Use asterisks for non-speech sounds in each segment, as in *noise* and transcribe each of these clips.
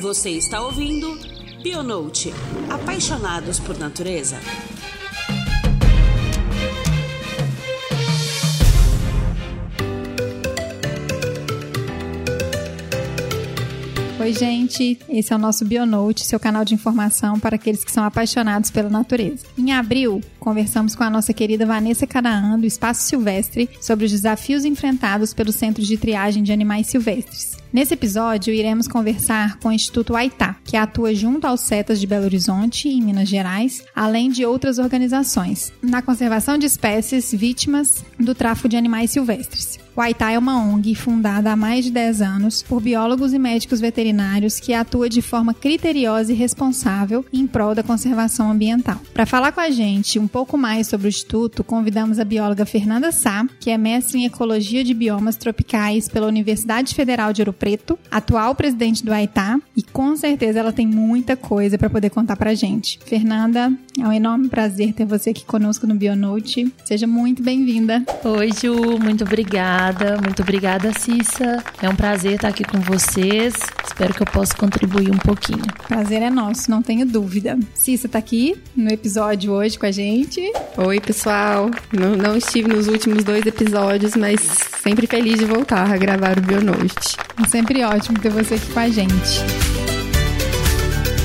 Você está ouvindo Bionote Apaixonados por Natureza. Oi, gente. Esse é o nosso Bionote, seu canal de informação para aqueles que são apaixonados pela natureza. Em abril, conversamos com a nossa querida Vanessa Canaã, do Espaço Silvestre, sobre os desafios enfrentados pelo Centro de Triagem de Animais Silvestres. Nesse episódio, iremos conversar com o Instituto Aitá, que atua junto aos CETAS de Belo Horizonte, em Minas Gerais, além de outras organizações, na conservação de espécies vítimas do tráfico de animais silvestres. O Aitá é uma ONG fundada há mais de 10 anos por biólogos e médicos veterinários que atua de forma criteriosa e responsável em prol da conservação ambiental. Para falar com a gente um pouco mais sobre o Instituto, convidamos a bióloga Fernanda Sá, que é mestre em Ecologia de Biomas Tropicais pela Universidade Federal de Ouro Preto, atual presidente do Aitá, e com certeza ela tem muita coisa para poder contar pra gente. Fernanda, é um enorme prazer ter você aqui conosco no Bionote. Seja muito bem-vinda. Oi, Ju, muito obrigada obrigada, muito obrigada, Cissa. É um prazer estar aqui com vocês. Espero que eu possa contribuir um pouquinho. Prazer é nosso, não tenho dúvida. Cissa está aqui no episódio hoje com a gente. Oi, pessoal. Não, não estive nos últimos dois episódios, mas sempre feliz de voltar a gravar o Bionoite. É sempre ótimo ter você aqui com a gente.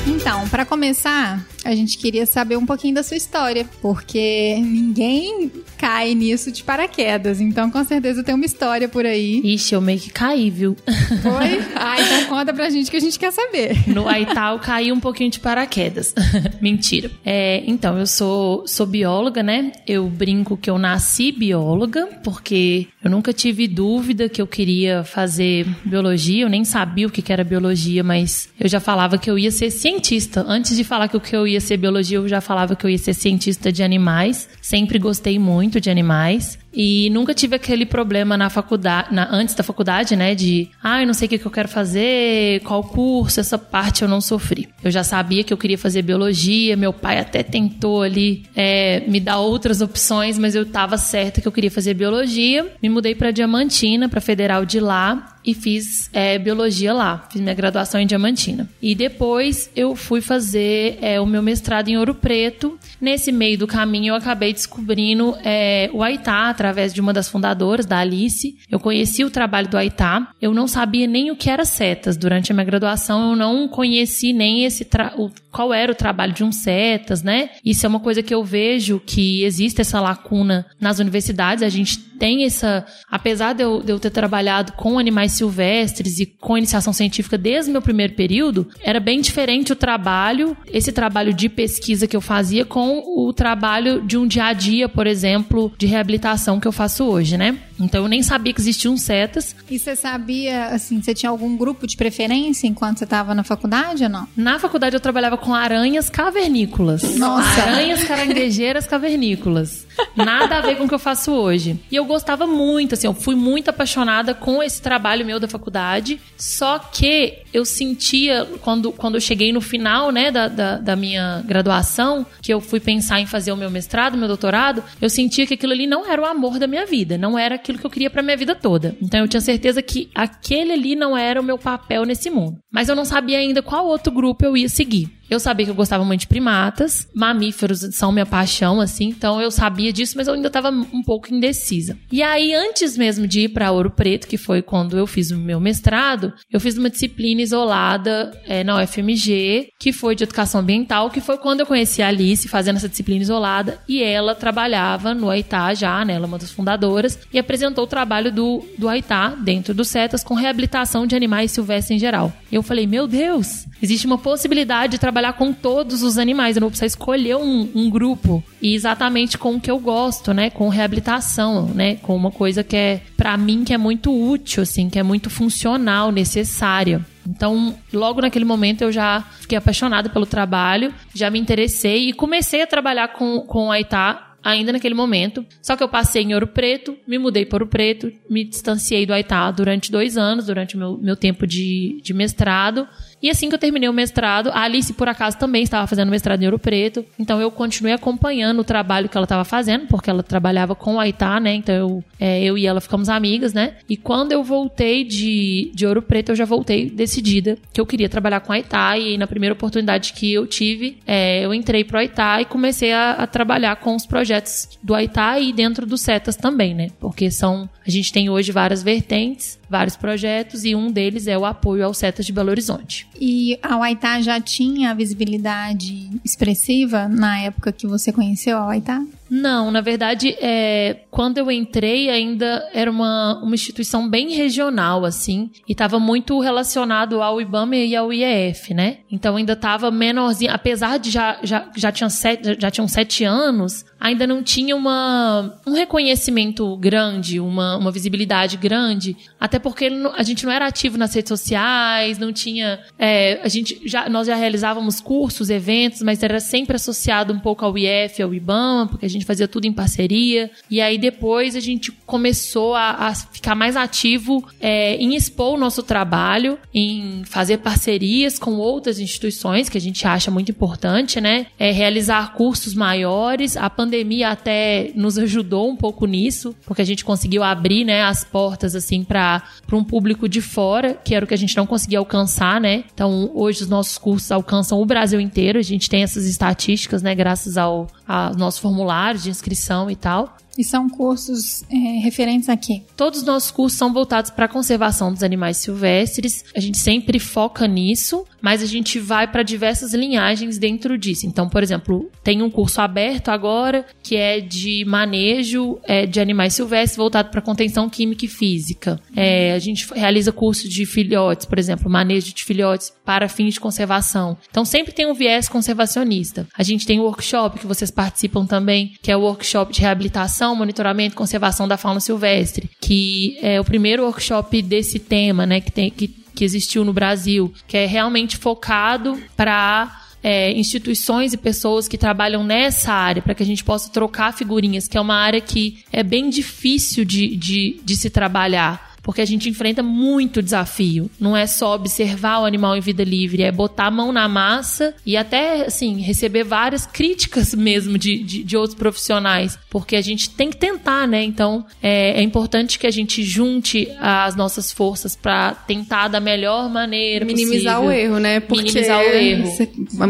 Então, para começar, a gente queria saber um pouquinho da sua história, porque ninguém cai nisso de paraquedas. Então, com certeza tem uma história por aí. Ixi, eu meio que caí, viu? Foi? *laughs* Ah, então conta pra gente que a gente quer saber. No Aital, caí um pouquinho de paraquedas. *laughs* Mentira. É, então, eu sou, sou bióloga, né? Eu brinco que eu nasci bióloga, porque eu nunca tive dúvida que eu queria fazer biologia. Eu nem sabia o que era biologia, mas eu já falava que eu ia ser cientista. Antes de falar que o que eu ia ia ser biologia, eu já falava que eu ia ser cientista de animais. Sempre gostei muito de animais. E nunca tive aquele problema na faculdade, na, antes da faculdade, né? De, ah, eu não sei o que, que eu quero fazer, qual curso, essa parte eu não sofri. Eu já sabia que eu queria fazer biologia, meu pai até tentou ali é, me dar outras opções, mas eu estava certa que eu queria fazer biologia. Me mudei para Diamantina, para Federal de lá, e fiz é, biologia lá. Fiz minha graduação em Diamantina. E depois eu fui fazer é, o meu mestrado em Ouro Preto. Nesse meio do caminho eu acabei descobrindo é, o Aitá através de uma das fundadoras, da Alice. Eu conheci o trabalho do Aitá. Eu não sabia nem o que era setas. Durante a minha graduação eu não conheci nem esse o, qual era o trabalho de um setas, né? Isso é uma coisa que eu vejo que existe essa lacuna nas universidades. A gente tem essa, apesar de eu, de eu ter trabalhado com animais silvestres e com iniciação científica desde o meu primeiro período, era bem diferente o trabalho, esse trabalho de pesquisa que eu fazia com o trabalho de um dia a dia, por exemplo, de reabilitação que eu faço hoje, né? Então eu nem sabia que existiam setas. E você sabia, assim, você tinha algum grupo de preferência enquanto você estava na faculdade ou não? Na faculdade eu trabalhava com aranhas cavernícolas. Nossa! Aranhas caranguejeiras cavernícolas. Nada a ver com o que eu faço hoje. E eu gostava muito, assim, eu fui muito apaixonada com esse trabalho meu da faculdade. Só que eu sentia, quando, quando eu cheguei no final, né, da, da, da minha graduação, que eu fui pensar em fazer o meu mestrado, meu doutorado, eu sentia que aquilo ali não era o amor da minha vida, não era aquilo que eu queria para minha vida toda. Então eu tinha certeza que aquele ali não era o meu papel nesse mundo. Mas eu não sabia ainda qual outro grupo eu ia seguir. Eu sabia que eu gostava muito de primatas, mamíferos são minha paixão, assim, então eu sabia disso, mas eu ainda estava um pouco indecisa. E aí, antes mesmo de ir para Ouro Preto, que foi quando eu fiz o meu mestrado, eu fiz uma disciplina isolada é, na UFMG, que foi de educação ambiental, que foi quando eu conheci a Alice fazendo essa disciplina isolada, e ela trabalhava no Aitá já, né, ela é uma das fundadoras, e apresentou o trabalho do, do Aitá dentro do CETAS com reabilitação de animais silvestres em geral. Eu falei, meu Deus, existe uma possibilidade de trabalhar com todos os animais. Eu não vou precisar escolher um, um grupo e exatamente com o que eu gosto, né? Com reabilitação, né? Com uma coisa que é, para mim, que é muito útil, assim, que é muito funcional, necessária. Então, logo naquele momento eu já fiquei apaixonada pelo trabalho, já me interessei e comecei a trabalhar com, com a Itá ainda naquele momento. Só que eu passei em Ouro Preto, me mudei para Ouro Preto, me distanciei do Aitá durante dois anos, durante meu, meu tempo de, de mestrado. E assim que eu terminei o mestrado, a Alice, por acaso, também estava fazendo mestrado em Ouro Preto. Então eu continuei acompanhando o trabalho que ela estava fazendo, porque ela trabalhava com o Aitá, né? Então eu, é, eu e ela ficamos amigas, né? E quando eu voltei de, de Ouro Preto, eu já voltei decidida que eu queria trabalhar com a Aitá. E na primeira oportunidade que eu tive, é, eu entrei pro Aitá e comecei a, a trabalhar com os projetos do Aitá e dentro do Setas também, né? Porque são. A gente tem hoje várias vertentes vários projetos e um deles é o apoio ao Setas de Belo Horizonte. E a Waitá já tinha visibilidade expressiva na época que você conheceu a Waitá? Não, na verdade, é, quando eu entrei ainda era uma, uma instituição bem regional, assim, e estava muito relacionado ao IBAMA e ao IEF, né? Então ainda estava menorzinho, apesar de já, já, já, tinha sete, já tinham sete anos, ainda não tinha uma, um reconhecimento grande, uma, uma visibilidade grande, até porque a gente não era ativo nas redes sociais, não tinha, é, a gente já, nós já realizávamos cursos, eventos, mas era sempre associado um pouco ao IEF, ao IBAMA, porque a gente fazia tudo em parceria. E aí depois a gente começou a, a ficar mais ativo é, em expor o nosso trabalho, em fazer parcerias com outras instituições, que a gente acha muito importante, né? É, realizar cursos maiores. A pandemia até nos ajudou um pouco nisso, porque a gente conseguiu abrir né, as portas assim para um público de fora, que era o que a gente não conseguia alcançar, né? Então hoje os nossos cursos alcançam o Brasil inteiro. A gente tem essas estatísticas, né? Graças ao, ao nosso formulário de inscrição e tal. E são cursos é, referentes a quê? Todos os nossos cursos são voltados para a conservação dos animais silvestres. A gente sempre foca nisso, mas a gente vai para diversas linhagens dentro disso. Então, por exemplo, tem um curso aberto agora que é de manejo é, de animais silvestres voltado para contenção química e física. É, a gente realiza curso de filhotes, por exemplo, manejo de filhotes para fins de conservação. Então, sempre tem um viés conservacionista. A gente tem um workshop que vocês participam também, que é o workshop de reabilitação monitoramento e conservação da fauna silvestre, que é o primeiro workshop desse tema, né, que, tem, que, que existiu no Brasil, que é realmente focado para é, instituições e pessoas que trabalham nessa área, para que a gente possa trocar figurinhas, que é uma área que é bem difícil de, de, de se trabalhar porque a gente enfrenta muito desafio. Não é só observar o animal em vida livre, é botar a mão na massa e até, assim, receber várias críticas *laughs* mesmo de, de, de outros profissionais, porque a gente tem que tentar, né? Então, é, é importante que a gente junte as nossas forças para tentar da melhor maneira Minimizar possível. o erro, né? Porque Minimizar o erro. Você, a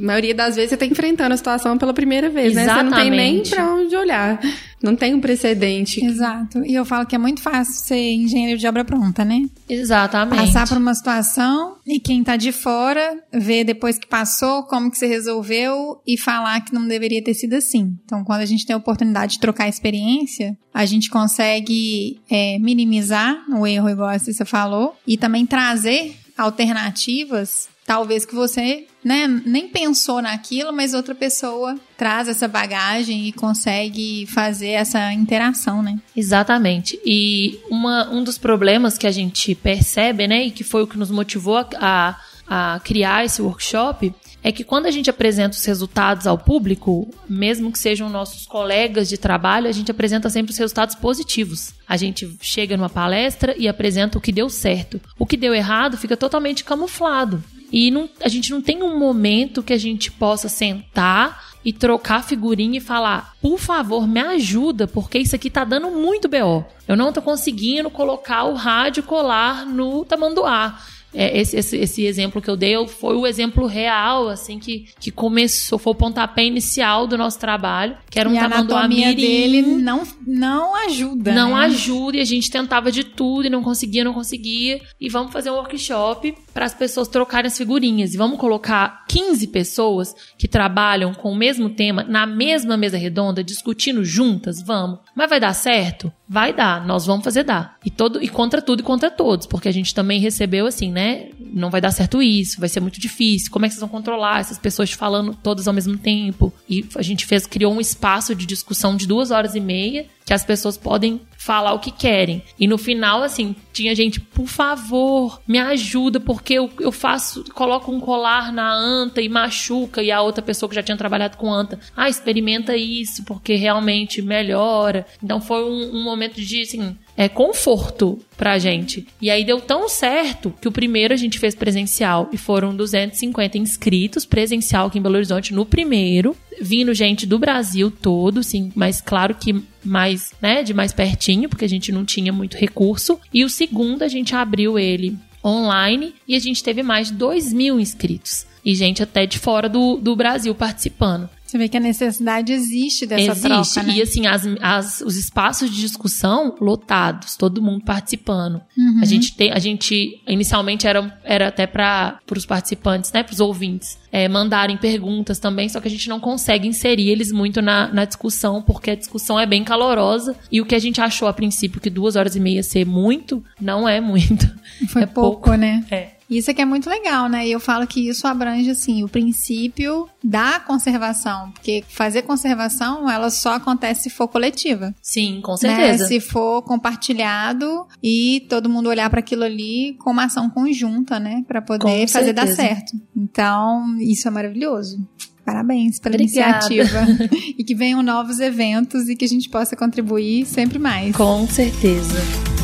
maioria das vezes você tá enfrentando a situação pela primeira vez, Exatamente. né? Você não tem nem pra onde olhar. Não tem um precedente. Exato. E eu falo que é muito fácil ser engenheiro de obra pronta, né? Exatamente. Passar por uma situação e quem tá de fora ver depois que passou como que você resolveu e falar que não deveria ter sido assim. Então, quando a gente tem a oportunidade de trocar experiência, a gente consegue é, minimizar o erro, igual a você falou, e também trazer alternativas talvez que você né, nem pensou naquilo, mas outra pessoa traz essa bagagem e consegue fazer essa interação, né? Exatamente. E uma, um dos problemas que a gente percebe, né, e que foi o que nos motivou a, a criar esse workshop, é que quando a gente apresenta os resultados ao público, mesmo que sejam nossos colegas de trabalho, a gente apresenta sempre os resultados positivos. A gente chega numa palestra e apresenta o que deu certo. O que deu errado fica totalmente camuflado. E não, a gente não tem um momento que a gente possa sentar e trocar figurinha e falar: por favor, me ajuda, porque isso aqui tá dando muito BO. Eu não tô conseguindo colocar o rádio colar no tamanduá é, esse, esse, esse, exemplo que eu dei foi o exemplo real, assim, que, que começou, foi o pontapé inicial do nosso trabalho, que era um tamanduá mirim. dele não, não ajuda, Não né? ajuda, e a gente tentava de tudo e não conseguia, não conseguia. E vamos fazer um workshop para as pessoas trocarem as figurinhas. E vamos colocar 15 pessoas que trabalham com o mesmo tema na mesma mesa redonda, discutindo juntas, vamos. Mas vai dar certo? Vai dar, nós vamos fazer dar. E todo e contra tudo e contra todos, porque a gente também recebeu assim, né? Não vai dar certo isso, vai ser muito difícil. Como é que vocês vão controlar essas pessoas falando todas ao mesmo tempo? E a gente fez criou um espaço de discussão de duas horas e meia que as pessoas podem falar o que querem. E no final, assim, tinha gente, por favor, me ajuda, porque eu, eu faço, coloco um colar na anta e machuca, e a outra pessoa que já tinha trabalhado com anta, ah, experimenta isso, porque realmente melhora. Então foi um, um momento de, assim, é, conforto pra gente. E aí deu tão certo que o primeiro a gente fez presencial e foram 250 inscritos presencial aqui em Belo Horizonte no primeiro, vindo gente do Brasil todo, sim, mas claro que mais, né, de mais pertinho, porque a gente não tinha muito recurso. E o segundo a gente abriu ele online e a gente teve mais de 2 mil inscritos. E gente até de fora do, do Brasil participando. Você vê que a necessidade existe dessa existe. troca, né? E assim, as, as, os espaços de discussão lotados, todo mundo participando. Uhum. A gente tem, a gente inicialmente era, era até para os participantes, né, para os ouvintes, é, mandarem perguntas também, só que a gente não consegue inserir eles muito na, na discussão, porque a discussão é bem calorosa e o que a gente achou a princípio que duas horas e meia ser muito, não é muito. Foi é pouco, pouco, né? É. Isso aqui é muito legal, né? E eu falo que isso abrange, assim, o princípio da conservação. Porque fazer conservação, ela só acontece se for coletiva. Sim, com certeza. Né? Se for compartilhado e todo mundo olhar para aquilo ali com uma ação conjunta, né? Para poder com fazer certeza. dar certo. Então, isso é maravilhoso. Parabéns pela Obrigada. iniciativa. *laughs* e que venham novos eventos e que a gente possa contribuir sempre mais. Com certeza.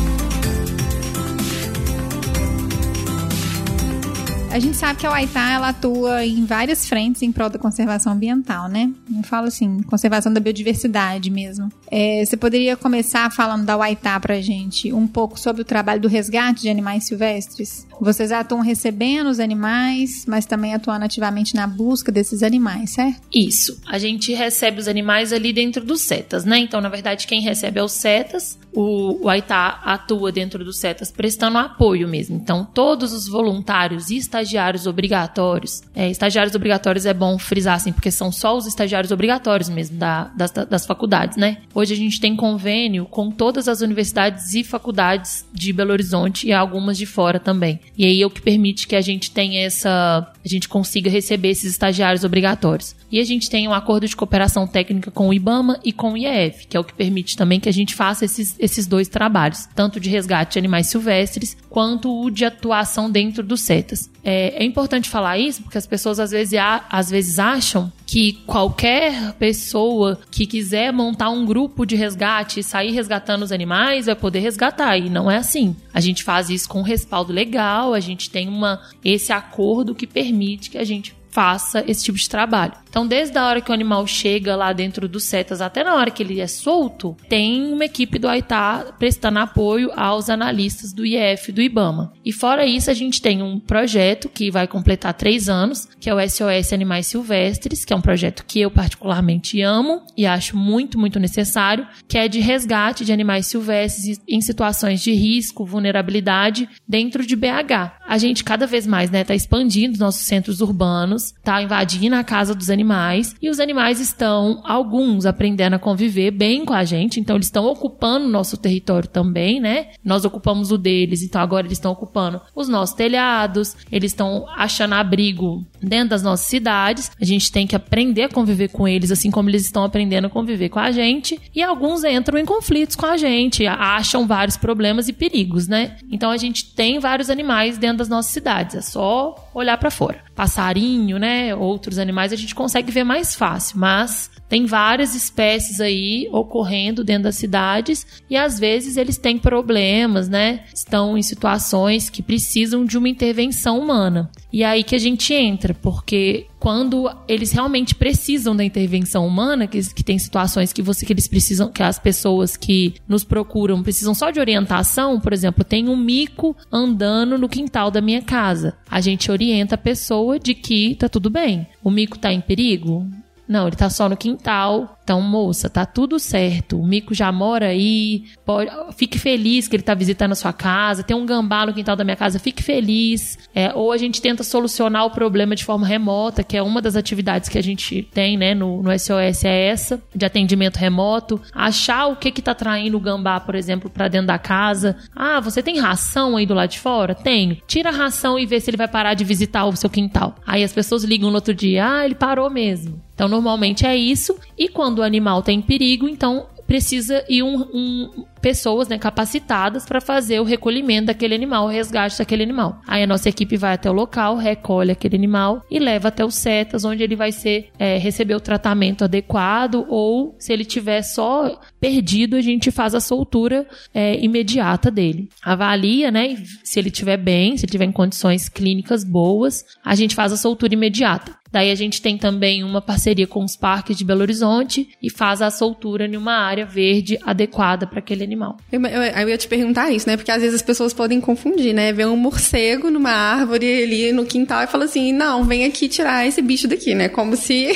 A gente sabe que a Waitá ela atua em várias frentes em prol da conservação ambiental, né? Eu falo assim, conservação da biodiversidade mesmo. É, você poderia começar falando da Waitá pra gente um pouco sobre o trabalho do resgate de animais silvestres? Vocês atuam recebendo os animais, mas também atuando ativamente na busca desses animais, certo? Isso. A gente recebe os animais ali dentro dos setas, né? Então, na verdade, quem recebe é os setas. O, o Aitá atua dentro dos setas prestando apoio mesmo. Então, todos os voluntários e estagiários obrigatórios. É, estagiários obrigatórios é bom frisar, assim, porque são só os estagiários obrigatórios mesmo da, das, das faculdades, né? Hoje a gente tem convênio com todas as universidades e faculdades de Belo Horizonte e algumas de fora também. E aí é o que permite que a gente tenha essa. a gente consiga receber esses estagiários obrigatórios. E a gente tem um acordo de cooperação técnica com o IBAMA e com o IEF, que é o que permite também que a gente faça esses, esses dois trabalhos, tanto de resgate de animais silvestres quanto o de atuação dentro dos CETAS. É, é importante falar isso porque as pessoas às vezes, às vezes acham que qualquer pessoa que quiser montar um grupo de resgate e sair resgatando os animais vai poder resgatar. E não é assim. A gente faz isso com respaldo legal, a gente tem uma, esse acordo que permite que a gente faça esse tipo de trabalho. Então, desde a hora que o animal chega lá dentro dos setas até na hora que ele é solto, tem uma equipe do AITA prestando apoio aos analistas do IF do IBAMA. E fora isso, a gente tem um projeto que vai completar três anos, que é o SOS Animais Silvestres, que é um projeto que eu particularmente amo e acho muito, muito necessário, que é de resgate de animais silvestres em situações de risco, vulnerabilidade dentro de BH. A gente cada vez mais, né, tá expandindo os nossos centros urbanos, tá invadindo a casa dos animais e os animais estão, alguns, aprendendo a conviver bem com a gente, então eles estão ocupando o nosso território também, né? Nós ocupamos o deles, então agora eles estão ocupando os nossos telhados, eles estão achando abrigo dentro das nossas cidades. A gente tem que aprender a conviver com eles, assim como eles estão aprendendo a conviver com a gente. E alguns entram em conflitos com a gente, acham vários problemas e perigos, né? Então a gente tem vários animais dentro das nossas cidades, é só olhar para fora. Passarinho, né? Outros animais a gente consegue ver mais fácil, mas tem várias espécies aí ocorrendo dentro das cidades e às vezes eles têm problemas, né? Estão em situações que precisam de uma intervenção humana. E é aí que a gente entra, porque quando eles realmente precisam da intervenção humana, que, que tem situações que você que eles precisam, que as pessoas que nos procuram precisam só de orientação, por exemplo, tem um mico andando no quintal da minha casa. A gente orienta a pessoa de que tá tudo bem. O mico tá em perigo? Não, ele tá só no quintal. Então, moça, tá tudo certo. O Mico já mora aí. Pode, fique feliz que ele tá visitando a sua casa. Tem um gambá no quintal da minha casa, fique feliz. É, ou a gente tenta solucionar o problema de forma remota, que é uma das atividades que a gente tem, né, no, no SOS é essa, de atendimento remoto. Achar o que que tá traindo o gambá, por exemplo, para dentro da casa. Ah, você tem ração aí do lado de fora? Tenho. Tira a ração e vê se ele vai parar de visitar o seu quintal. Aí as pessoas ligam no outro dia, ah, ele parou mesmo. Então, normalmente é isso. E quando o animal tem perigo, então precisa ir um, um pessoas né, capacitadas para fazer o recolhimento daquele animal, o resgate daquele animal. Aí a nossa equipe vai até o local, recolhe aquele animal e leva até os setas, onde ele vai ser é, receber o tratamento adequado ou se ele tiver só perdido, a gente faz a soltura é, imediata dele. Avalia, né? Se ele estiver bem, se ele tiver em condições clínicas boas, a gente faz a soltura imediata. Daí a gente tem também uma parceria com os parques de Belo Horizonte e faz a soltura em uma área verde adequada para aquele animal. Eu, eu, eu, ia te perguntar isso, né? Porque às vezes as pessoas podem confundir, né? Ver um morcego numa árvore ali no quintal e fala assim: não, vem aqui tirar esse bicho daqui, né? Como se.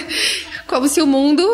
*laughs* como se o mundo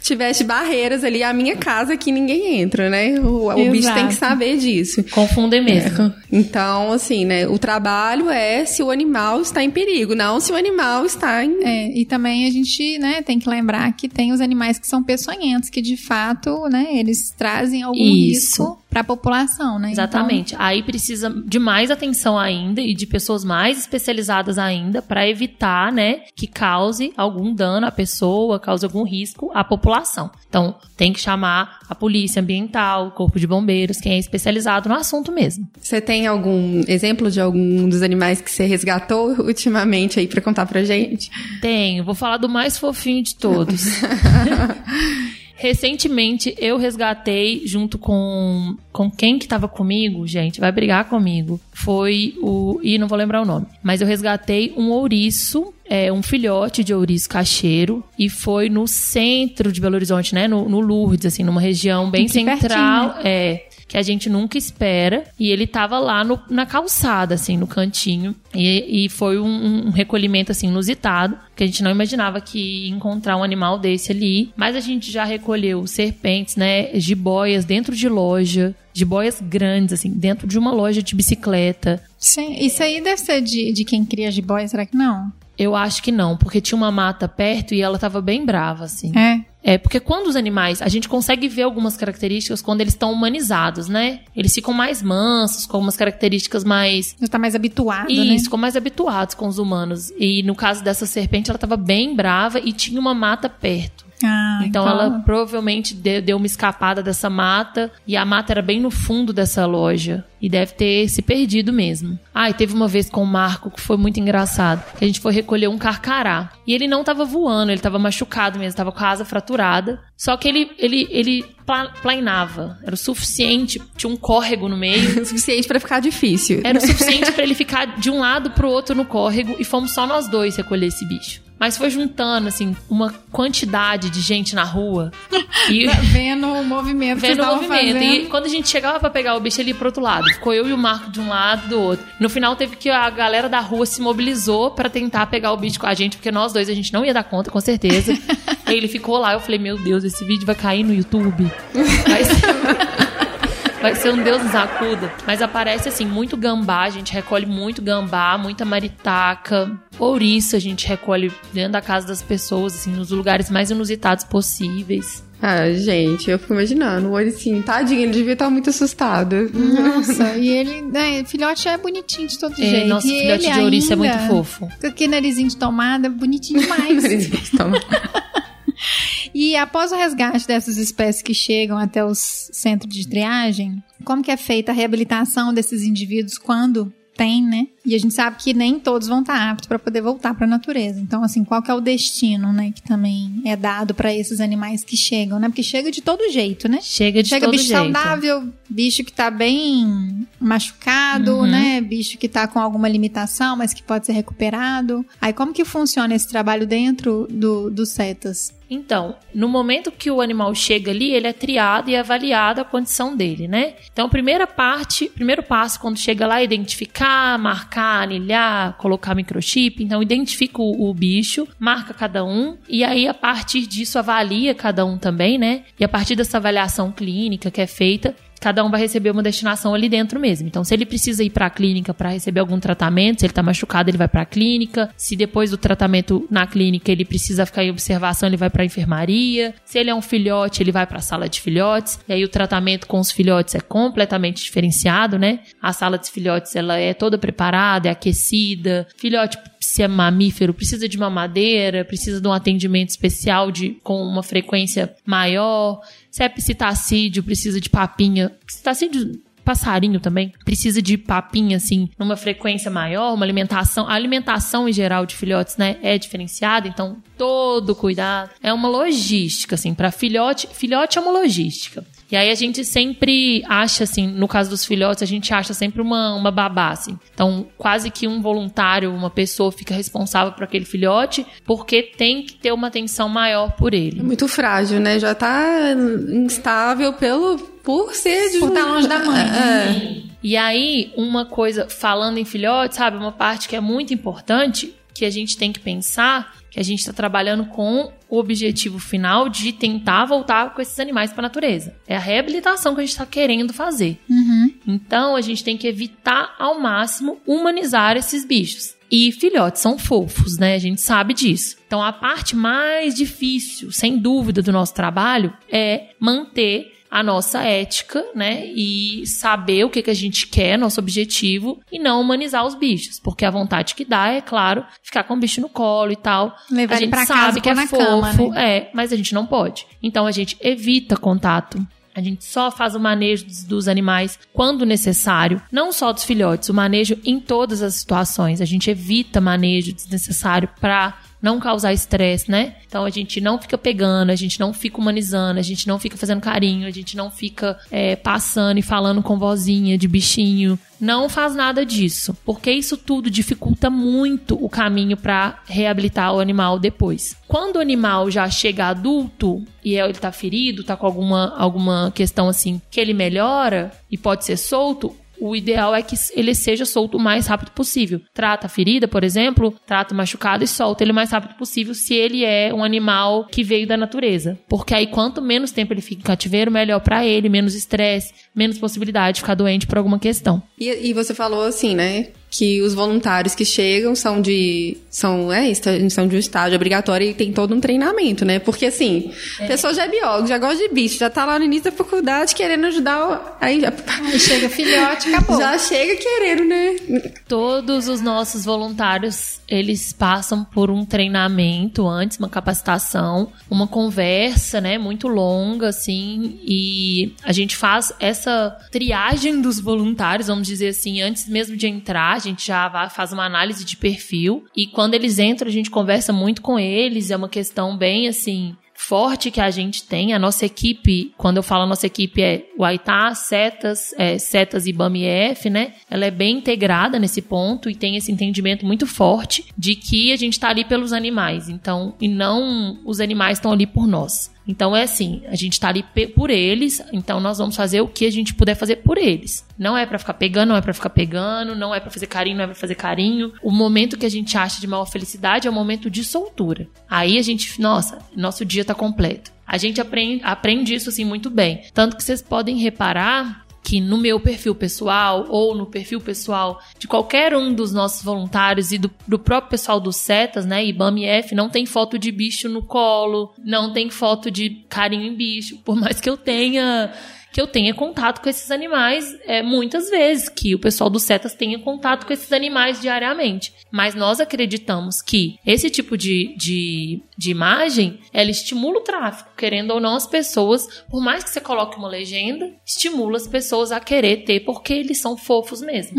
tivesse barreiras ali, a minha casa que ninguém entra, né? O, o bicho tem que saber disso. Confundem mesmo. É. Então, assim, né? O trabalho é se o animal está em perigo, não se o animal está em. É, e também a gente, né, tem que lembrar que tem os animais que são peçonhentos, que de fato, né, eles trazem algum Isso. risco para a população, né? Exatamente. Então... Aí precisa de mais atenção ainda e de pessoas mais especializadas ainda para evitar, né, que cause algum dano à pessoa, cause algum risco à população. Então, tem que chamar a polícia ambiental, o corpo de bombeiros, quem é especializado no assunto mesmo. Você tem algum exemplo de algum dos animais que você resgatou *laughs* ultimamente aí para contar pra gente? Tenho. Vou falar do mais fofinho de todos. *laughs* Recentemente eu resgatei junto com com quem que tava comigo, gente, vai brigar comigo. Foi o e não vou lembrar o nome, mas eu resgatei um ouriço é, um filhote de ouriço cacheiro e foi no centro de Belo Horizonte, né? No, no Lourdes, assim, numa região bem central. Pertinho, né? É, que a gente nunca espera. E ele tava lá no, na calçada, assim, no cantinho. E, e foi um, um, recolhimento, assim, inusitado, que a gente não imaginava que ia encontrar um animal desse ali. Mas a gente já recolheu serpentes, né, jiboias dentro de loja, jiboias grandes, assim, dentro de uma loja de bicicleta. Sim, isso aí deve ser de, de quem cria jiboia, será que não? Eu acho que não, porque tinha uma mata perto e ela tava bem brava, assim. É. É, porque quando os animais, a gente consegue ver algumas características quando eles estão humanizados, né? Eles ficam mais mansos, com umas características mais. Você tá mais habituado, Isso, né? Isso, ficam mais habituados com os humanos. E no caso dessa serpente, ela tava bem brava e tinha uma mata perto. Ah, então, então, ela provavelmente deu, uma escapada dessa mata e a mata era bem no fundo dessa loja e deve ter se perdido mesmo. Ah, e teve uma vez com o Marco que foi muito engraçado, que a gente foi recolher um carcará e ele não tava voando, ele tava machucado mesmo, tava com a asa fraturada. Só que ele ele ele plainava, era o suficiente, tinha um córrego no meio, o *laughs* suficiente para ficar difícil. Era o suficiente para ele ficar de um lado pro outro no córrego e fomos só nós dois recolher esse bicho. Mas foi juntando, assim, uma quantidade de gente na rua. E... *laughs* vendo o movimento Vendo o movimento. Fazendo. E quando a gente chegava para pegar o bicho, ele ia pro outro lado. Ficou eu e o Marco de um lado e do outro. No final, teve que a galera da rua se mobilizou para tentar pegar o bicho com a gente, porque nós dois a gente não ia dar conta, com certeza. *laughs* ele ficou lá. Eu falei, meu Deus, esse vídeo vai cair no YouTube. Vai ser... *laughs* Vai ser um Deus nos acuda. Mas aparece assim, muito gambá, a gente recolhe muito gambá, muita maritaca. Ouriço a gente recolhe dentro da casa das pessoas, assim, nos lugares mais inusitados possíveis. Ah, gente, eu fico imaginando. O assim, tadinho, ele devia estar muito assustado. Nossa, *laughs* e ele, né, filhote é bonitinho de todo é, jeito. Nossa, e filhote de ouriço é muito fofo. Com aquele narizinho de tomada, bonitinho demais. *laughs* narizinho de tomada. *laughs* E após o resgate dessas espécies que chegam até os centros de triagem, como que é feita a reabilitação desses indivíduos quando tem, né? E a gente sabe que nem todos vão estar aptos para poder voltar para a natureza. Então, assim, qual que é o destino, né, que também é dado para esses animais que chegam, né? Porque chega de todo jeito, né? Chega de chega todo bicho jeito. saudável, bicho que tá bem machucado, uhum. né? Bicho que tá com alguma limitação, mas que pode ser recuperado. Aí como que funciona esse trabalho dentro do, dos setas? Então, no momento que o animal chega ali, ele é triado e avaliado a condição dele, né? Então, primeira parte, primeiro passo quando chega lá é identificar, marcar, anilhar, colocar microchip. Então, identifica o, o bicho, marca cada um e aí a partir disso avalia cada um também, né? E a partir dessa avaliação clínica que é feita, cada um vai receber uma destinação ali dentro mesmo. Então, se ele precisa ir para a clínica para receber algum tratamento, se ele está machucado, ele vai para a clínica. Se depois do tratamento na clínica ele precisa ficar em observação, ele vai para a enfermaria. Se ele é um filhote, ele vai para a sala de filhotes. E aí o tratamento com os filhotes é completamente diferenciado, né? A sala de filhotes ela é toda preparada, é aquecida. Filhote se é mamífero, precisa de uma madeira, precisa de um atendimento especial de com uma frequência maior Se é psitacídeo, precisa de papinha. Psitacídeo passarinho também precisa de papinha assim numa frequência maior, uma alimentação, a alimentação em geral de filhotes, né, é diferenciada, então todo cuidado é uma logística assim para filhote, filhote é uma logística. E aí a gente sempre acha, assim, no caso dos filhotes, a gente acha sempre uma, uma babá, assim. Então, quase que um voluntário, uma pessoa fica responsável por aquele filhote, porque tem que ter uma atenção maior por ele. É muito frágil, né? Já tá instável pelo, por ser de Por estar longe da mãe. É. E aí, uma coisa, falando em filhotes, sabe, uma parte que é muito importante, que a gente tem que pensar, que a gente está trabalhando com o objetivo final de tentar voltar com esses animais para a natureza. É a reabilitação que a gente está querendo fazer. Então, a gente tem que evitar ao máximo humanizar esses bichos. E filhotes são fofos, né? A gente sabe disso. Então, a parte mais difícil, sem dúvida, do nosso trabalho é manter a nossa ética, né? E saber o que, que a gente quer, nosso objetivo, e não humanizar os bichos. Porque a vontade que dá é, claro, ficar com o bicho no colo e tal. Levar a ele gente pra sabe casa que é na fofo, cama, né? é, mas a gente não pode. Então a gente evita contato. A gente só faz o manejo dos, dos animais quando necessário. Não só dos filhotes, o manejo em todas as situações. A gente evita manejo desnecessário para não causar estresse, né? Então a gente não fica pegando, a gente não fica humanizando, a gente não fica fazendo carinho, a gente não fica é, passando e falando com vozinha de bichinho. Não faz nada disso, porque isso tudo dificulta muito o caminho para reabilitar o animal depois. Quando o animal já chega adulto e ele tá ferido, tá com alguma, alguma questão assim que ele melhora e pode ser solto, o ideal é que ele seja solto o mais rápido possível. Trata a ferida, por exemplo, trata o machucado e solta ele o mais rápido possível se ele é um animal que veio da natureza. Porque aí quanto menos tempo ele fica em cativeiro, melhor para ele, menos estresse, menos possibilidade de ficar doente por alguma questão. E, e você falou assim, né? Que os voluntários que chegam são de. são, é, são de um estágio obrigatório e tem todo um treinamento, né? Porque assim, a pessoa já é biólogo, já gosta de bicho, já tá lá no início da faculdade querendo ajudar. o- Aí, já- Aí chega filhote, acabou. já chega querendo, né? Todos os nossos voluntários, eles passam por um treinamento antes, uma capacitação, uma conversa, né, muito longa, assim, e a gente faz essa triagem dos voluntários, vamos dizer assim, antes mesmo de entrar, gente já faz uma análise de perfil, e quando eles entram, a gente conversa muito com eles, é uma questão bem, assim, forte que a gente tem. A nossa equipe, quando eu falo nossa equipe, é o Aitá, Setas, é, Setas e BAMIF, né? Ela é bem integrada nesse ponto e tem esse entendimento muito forte de que a gente tá ali pelos animais, então, e não os animais estão ali por nós. Então é assim, a gente tá ali por eles, então nós vamos fazer o que a gente puder fazer por eles. Não é pra ficar pegando, não é pra ficar pegando, não é pra fazer carinho, não é pra fazer carinho. O momento que a gente acha de maior felicidade é o momento de soltura. Aí a gente, nossa, nosso dia tá completo. A gente aprende, aprende isso assim muito bem. Tanto que vocês podem reparar que no meu perfil pessoal ou no perfil pessoal de qualquer um dos nossos voluntários e do, do próprio pessoal do Setas, né, IBAM e F, não tem foto de bicho no colo, não tem foto de carinho em bicho, por mais que eu tenha que eu tenha contato com esses animais é, muitas vezes, que o pessoal do Setas tenha contato com esses animais diariamente. Mas nós acreditamos que esse tipo de, de, de imagem, ela estimula o tráfico, querendo ou não as pessoas, por mais que você coloque uma legenda, estimula as pessoas a querer ter, porque eles são fofos mesmo.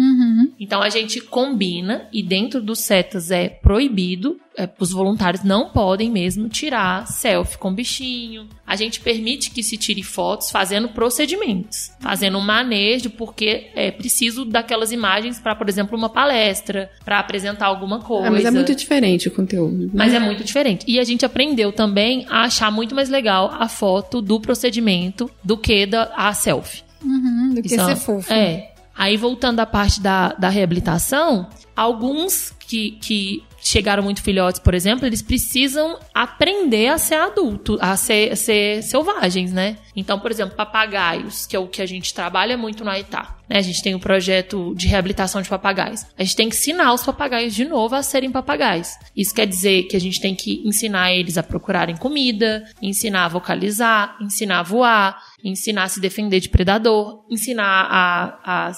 Então a gente combina e dentro dos setas é proibido, é, os voluntários não podem mesmo tirar selfie com bichinho. A gente permite que se tire fotos fazendo procedimentos, fazendo um manejo, porque é preciso daquelas imagens para, por exemplo, uma palestra, para apresentar alguma coisa. Ah, mas é muito diferente o conteúdo. né? Mas é muito diferente. E a gente aprendeu também a achar muito mais legal a foto do procedimento do que da a selfie. Uhum, do que Isso é- ser fofo. É. Aí, voltando à parte da, da reabilitação, alguns que, que chegaram muito filhotes, por exemplo, eles precisam aprender a ser adulto, a ser, ser selvagens, né? Então, por exemplo, papagaios, que é o que a gente trabalha muito no Aitá. Né? A gente tem um projeto de reabilitação de papagaios. A gente tem que ensinar os papagaios de novo a serem papagaios. Isso quer dizer que a gente tem que ensinar eles a procurarem comida, ensinar a vocalizar, ensinar a voar, ensinar a se defender de predador, ensinar a, a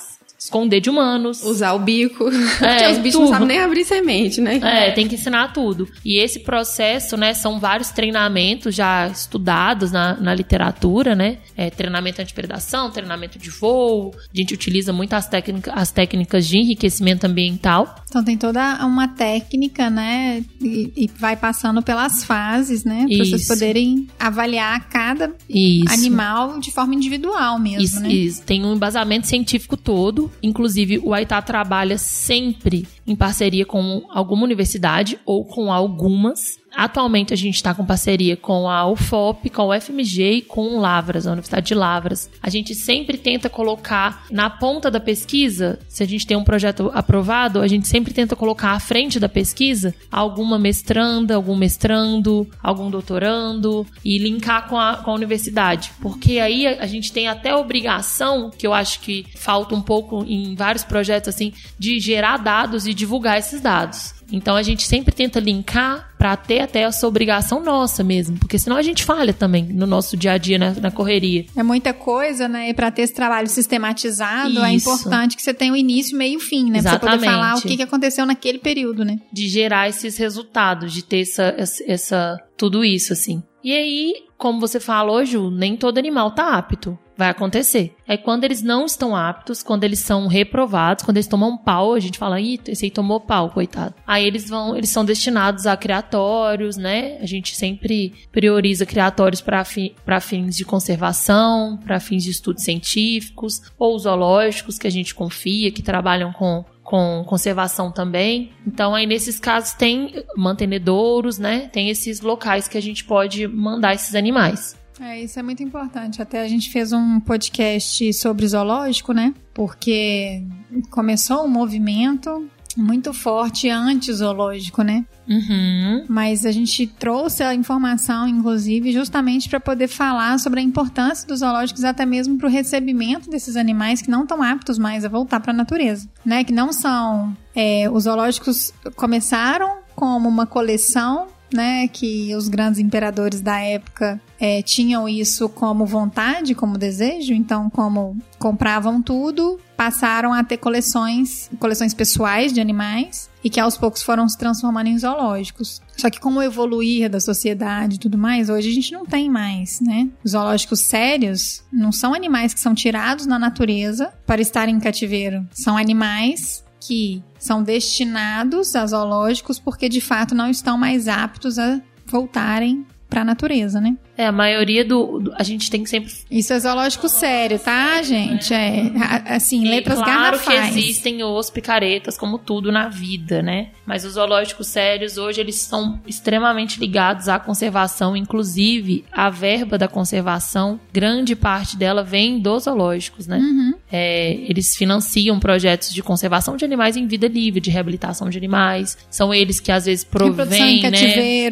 esconder de humanos. Usar o bico. *laughs* É, Porque os bichos tudo. não sabem nem abrir semente, né? É, tem que ensinar tudo. E esse processo, né, são vários treinamentos já estudados na, na literatura, né? É, treinamento antipredação, treinamento de voo. A gente utiliza muito as, técnica, as técnicas de enriquecimento ambiental. Então tem toda uma técnica, né? E, e vai passando pelas fases, né? Pra vocês poderem avaliar cada Isso. animal de forma individual mesmo, Isso, né? isso. Tem um embasamento científico todo. Inclusive, o Aitá trabalha sempre em parceria com alguma universidade ou com algumas. Atualmente a gente está com parceria com a UFOP, com o FMG e com Lavras, a Universidade de Lavras. A gente sempre tenta colocar na ponta da pesquisa, se a gente tem um projeto aprovado, a gente sempre tenta colocar à frente da pesquisa alguma mestranda, algum mestrando, algum doutorando e linkar com a, com a universidade. Porque aí a, a gente tem até a obrigação, que eu acho que falta um pouco em vários projetos assim, de gerar dados e divulgar esses dados. Então a gente sempre tenta linkar para ter até essa obrigação nossa mesmo, porque senão a gente falha também no nosso dia a dia, na, na correria. É muita coisa, né? E pra ter esse trabalho sistematizado, é Isso. importante que você tenha o início, meio e fim, né? Pra você poder falar o que aconteceu naquele período, né? de gerar esses resultados, de ter essa, essa- tudo isso assim. E aí, como você falou, Ju, nem todo animal tá apto. Vai acontecer. É quando eles não estão aptos, quando eles são reprovados, quando eles tomam pau, a gente fala, ih, esse aí tomou pau, coitado. Aí eles vão, eles são destinados a criatórios, né? A gente sempre prioriza criatórios para fi, fins de conservação, para fins de estudos científicos, ou zoológicos que a gente confia, que trabalham com com conservação também. Então, aí nesses casos tem mantenedouros, né? Tem esses locais que a gente pode mandar esses animais. É, isso é muito importante. Até a gente fez um podcast sobre zoológico, né? Porque começou um movimento muito forte anti-zoológico, né? Uhum. Mas a gente trouxe a informação, inclusive, justamente para poder falar sobre a importância dos zoológicos, até mesmo para o recebimento desses animais que não estão aptos mais a voltar para a natureza, né? Que não são. é, os zoológicos começaram como uma coleção. Né, que os grandes imperadores da época é, tinham isso como vontade, como desejo, então, como compravam tudo, passaram a ter coleções, coleções pessoais de animais e que aos poucos foram se transformando em zoológicos. Só que com o evoluir da sociedade e tudo mais, hoje a gente não tem mais, né? Zoológicos sérios não são animais que são tirados na natureza para estarem em cativeiro. São animais que são destinados a zoológicos porque de fato não estão mais aptos a voltarem para a natureza, né? É, a maioria do, do- A gente tem que sempre. Isso é zoológico sério, tá, gente? É, assim, E letras claro garrafais. que existem os picaretas, como tudo na vida, né? Mas os zoológicos sérios hoje eles são extremamente ligados à conservação, inclusive a verba da conservação, grande parte dela vem dos zoológicos, né? Uhum. É, eles financiam projetos de conservação de animais em vida livre, de reabilitação de animais. São eles que às vezes provêm, né?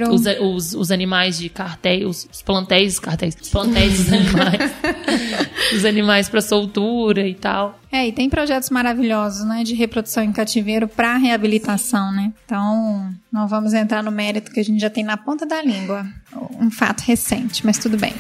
Os, os, os animais de cartéis, os, os plantéis, cartéis, plantéis dos animais. *laughs* os animais para soltura e tal. É, e tem projetos maravilhosos, né, de reprodução em cativeiro para reabilitação, né? Então, não vamos entrar no mérito que a gente já tem na ponta da língua. Um fato recente, mas tudo bem.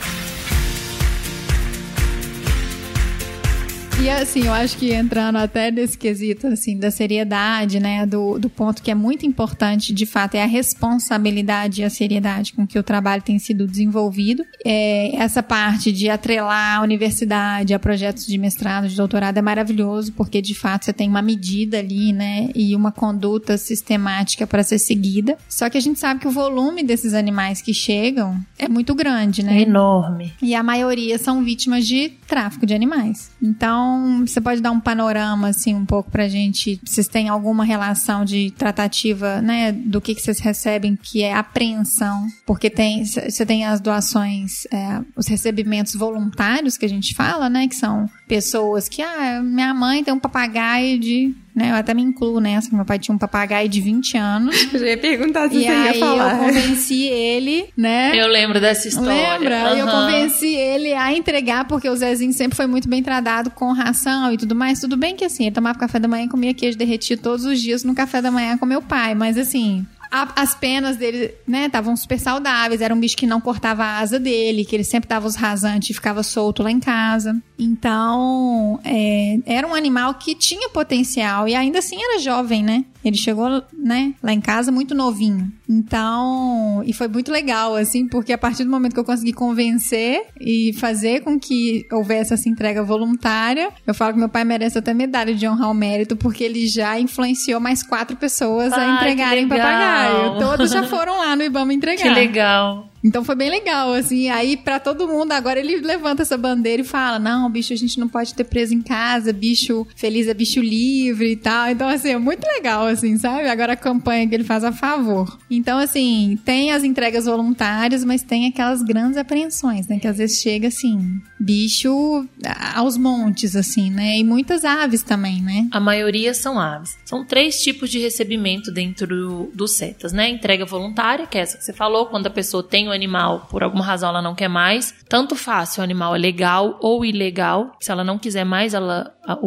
E assim, eu acho que entrando até nesse quesito, assim, da seriedade, né, do, do ponto que é muito importante, de fato, é a responsabilidade e a seriedade com que o trabalho tem sido desenvolvido. É, essa parte de atrelar a universidade a projetos de mestrado, de doutorado é maravilhoso, porque de fato você tem uma medida ali, né, e uma conduta sistemática para ser seguida. Só que a gente sabe que o volume desses animais que chegam é muito grande, né? É enorme. E a maioria são vítimas de tráfico de animais. Então, você pode dar um panorama, assim, um pouco pra gente, vocês têm alguma relação de tratativa, né, do que, que vocês recebem, que é apreensão, porque tem, você tem as doações, é, os recebimentos voluntários que a gente fala, né, que são pessoas que, ah, minha mãe tem um papagaio de, né, eu até me incluo nessa, que meu pai tinha um papagaio de 20 anos, *laughs* Eu já ia perguntar se e você ia aí falar. eu convenci ele, né, Eu lembro dessa história. Lembra? Eu Aham. convenci ele a entregar, porque o Zezinho sempre foi muito bem tratado com ração e tudo mais. Tudo bem que assim, ele tomava café da manhã e comia queijo derretido todos os dias no café da manhã com meu pai. Mas assim, a- as penas dele, né, estavam super saudáveis. Era um bicho que não cortava a asa dele, que ele sempre dava os rasantes e ficava solto lá em casa. Então, é, era um animal que tinha potencial e ainda assim era jovem, né? Ele chegou, né, lá em casa muito novinho. Então, e foi muito legal, assim, porque a partir do momento que eu consegui convencer e fazer com que houvesse essa entrega voluntária, eu falo que meu pai merece até medalha de honrar o mérito, porque ele já influenciou mais quatro pessoas Ai, a entregarem que legal. Papagaio. Todos já *laughs* foram lá no Ibama entregar. Que legal. Então foi bem legal, assim. Aí, pra todo mundo, agora ele levanta essa bandeira e fala: Não, bicho, a gente não pode ter preso em casa, bicho feliz é bicho livre e tal. Então, assim, é muito legal, assim, sabe? Agora a campanha que ele faz a favor. Então, assim, tem as entregas voluntárias, mas tem aquelas grandes apreensões, né? Que às vezes chega, assim, bicho aos montes, assim, né? E muitas aves também, né? A maioria são aves. São três tipos de recebimento dentro do, setas, né? Entrega voluntária, que é essa que você falou, quando a pessoa tem animal, por alguma razão ela não quer mais. Tanto faz se o animal é legal ou ilegal. Se ela não quiser mais, ela, a,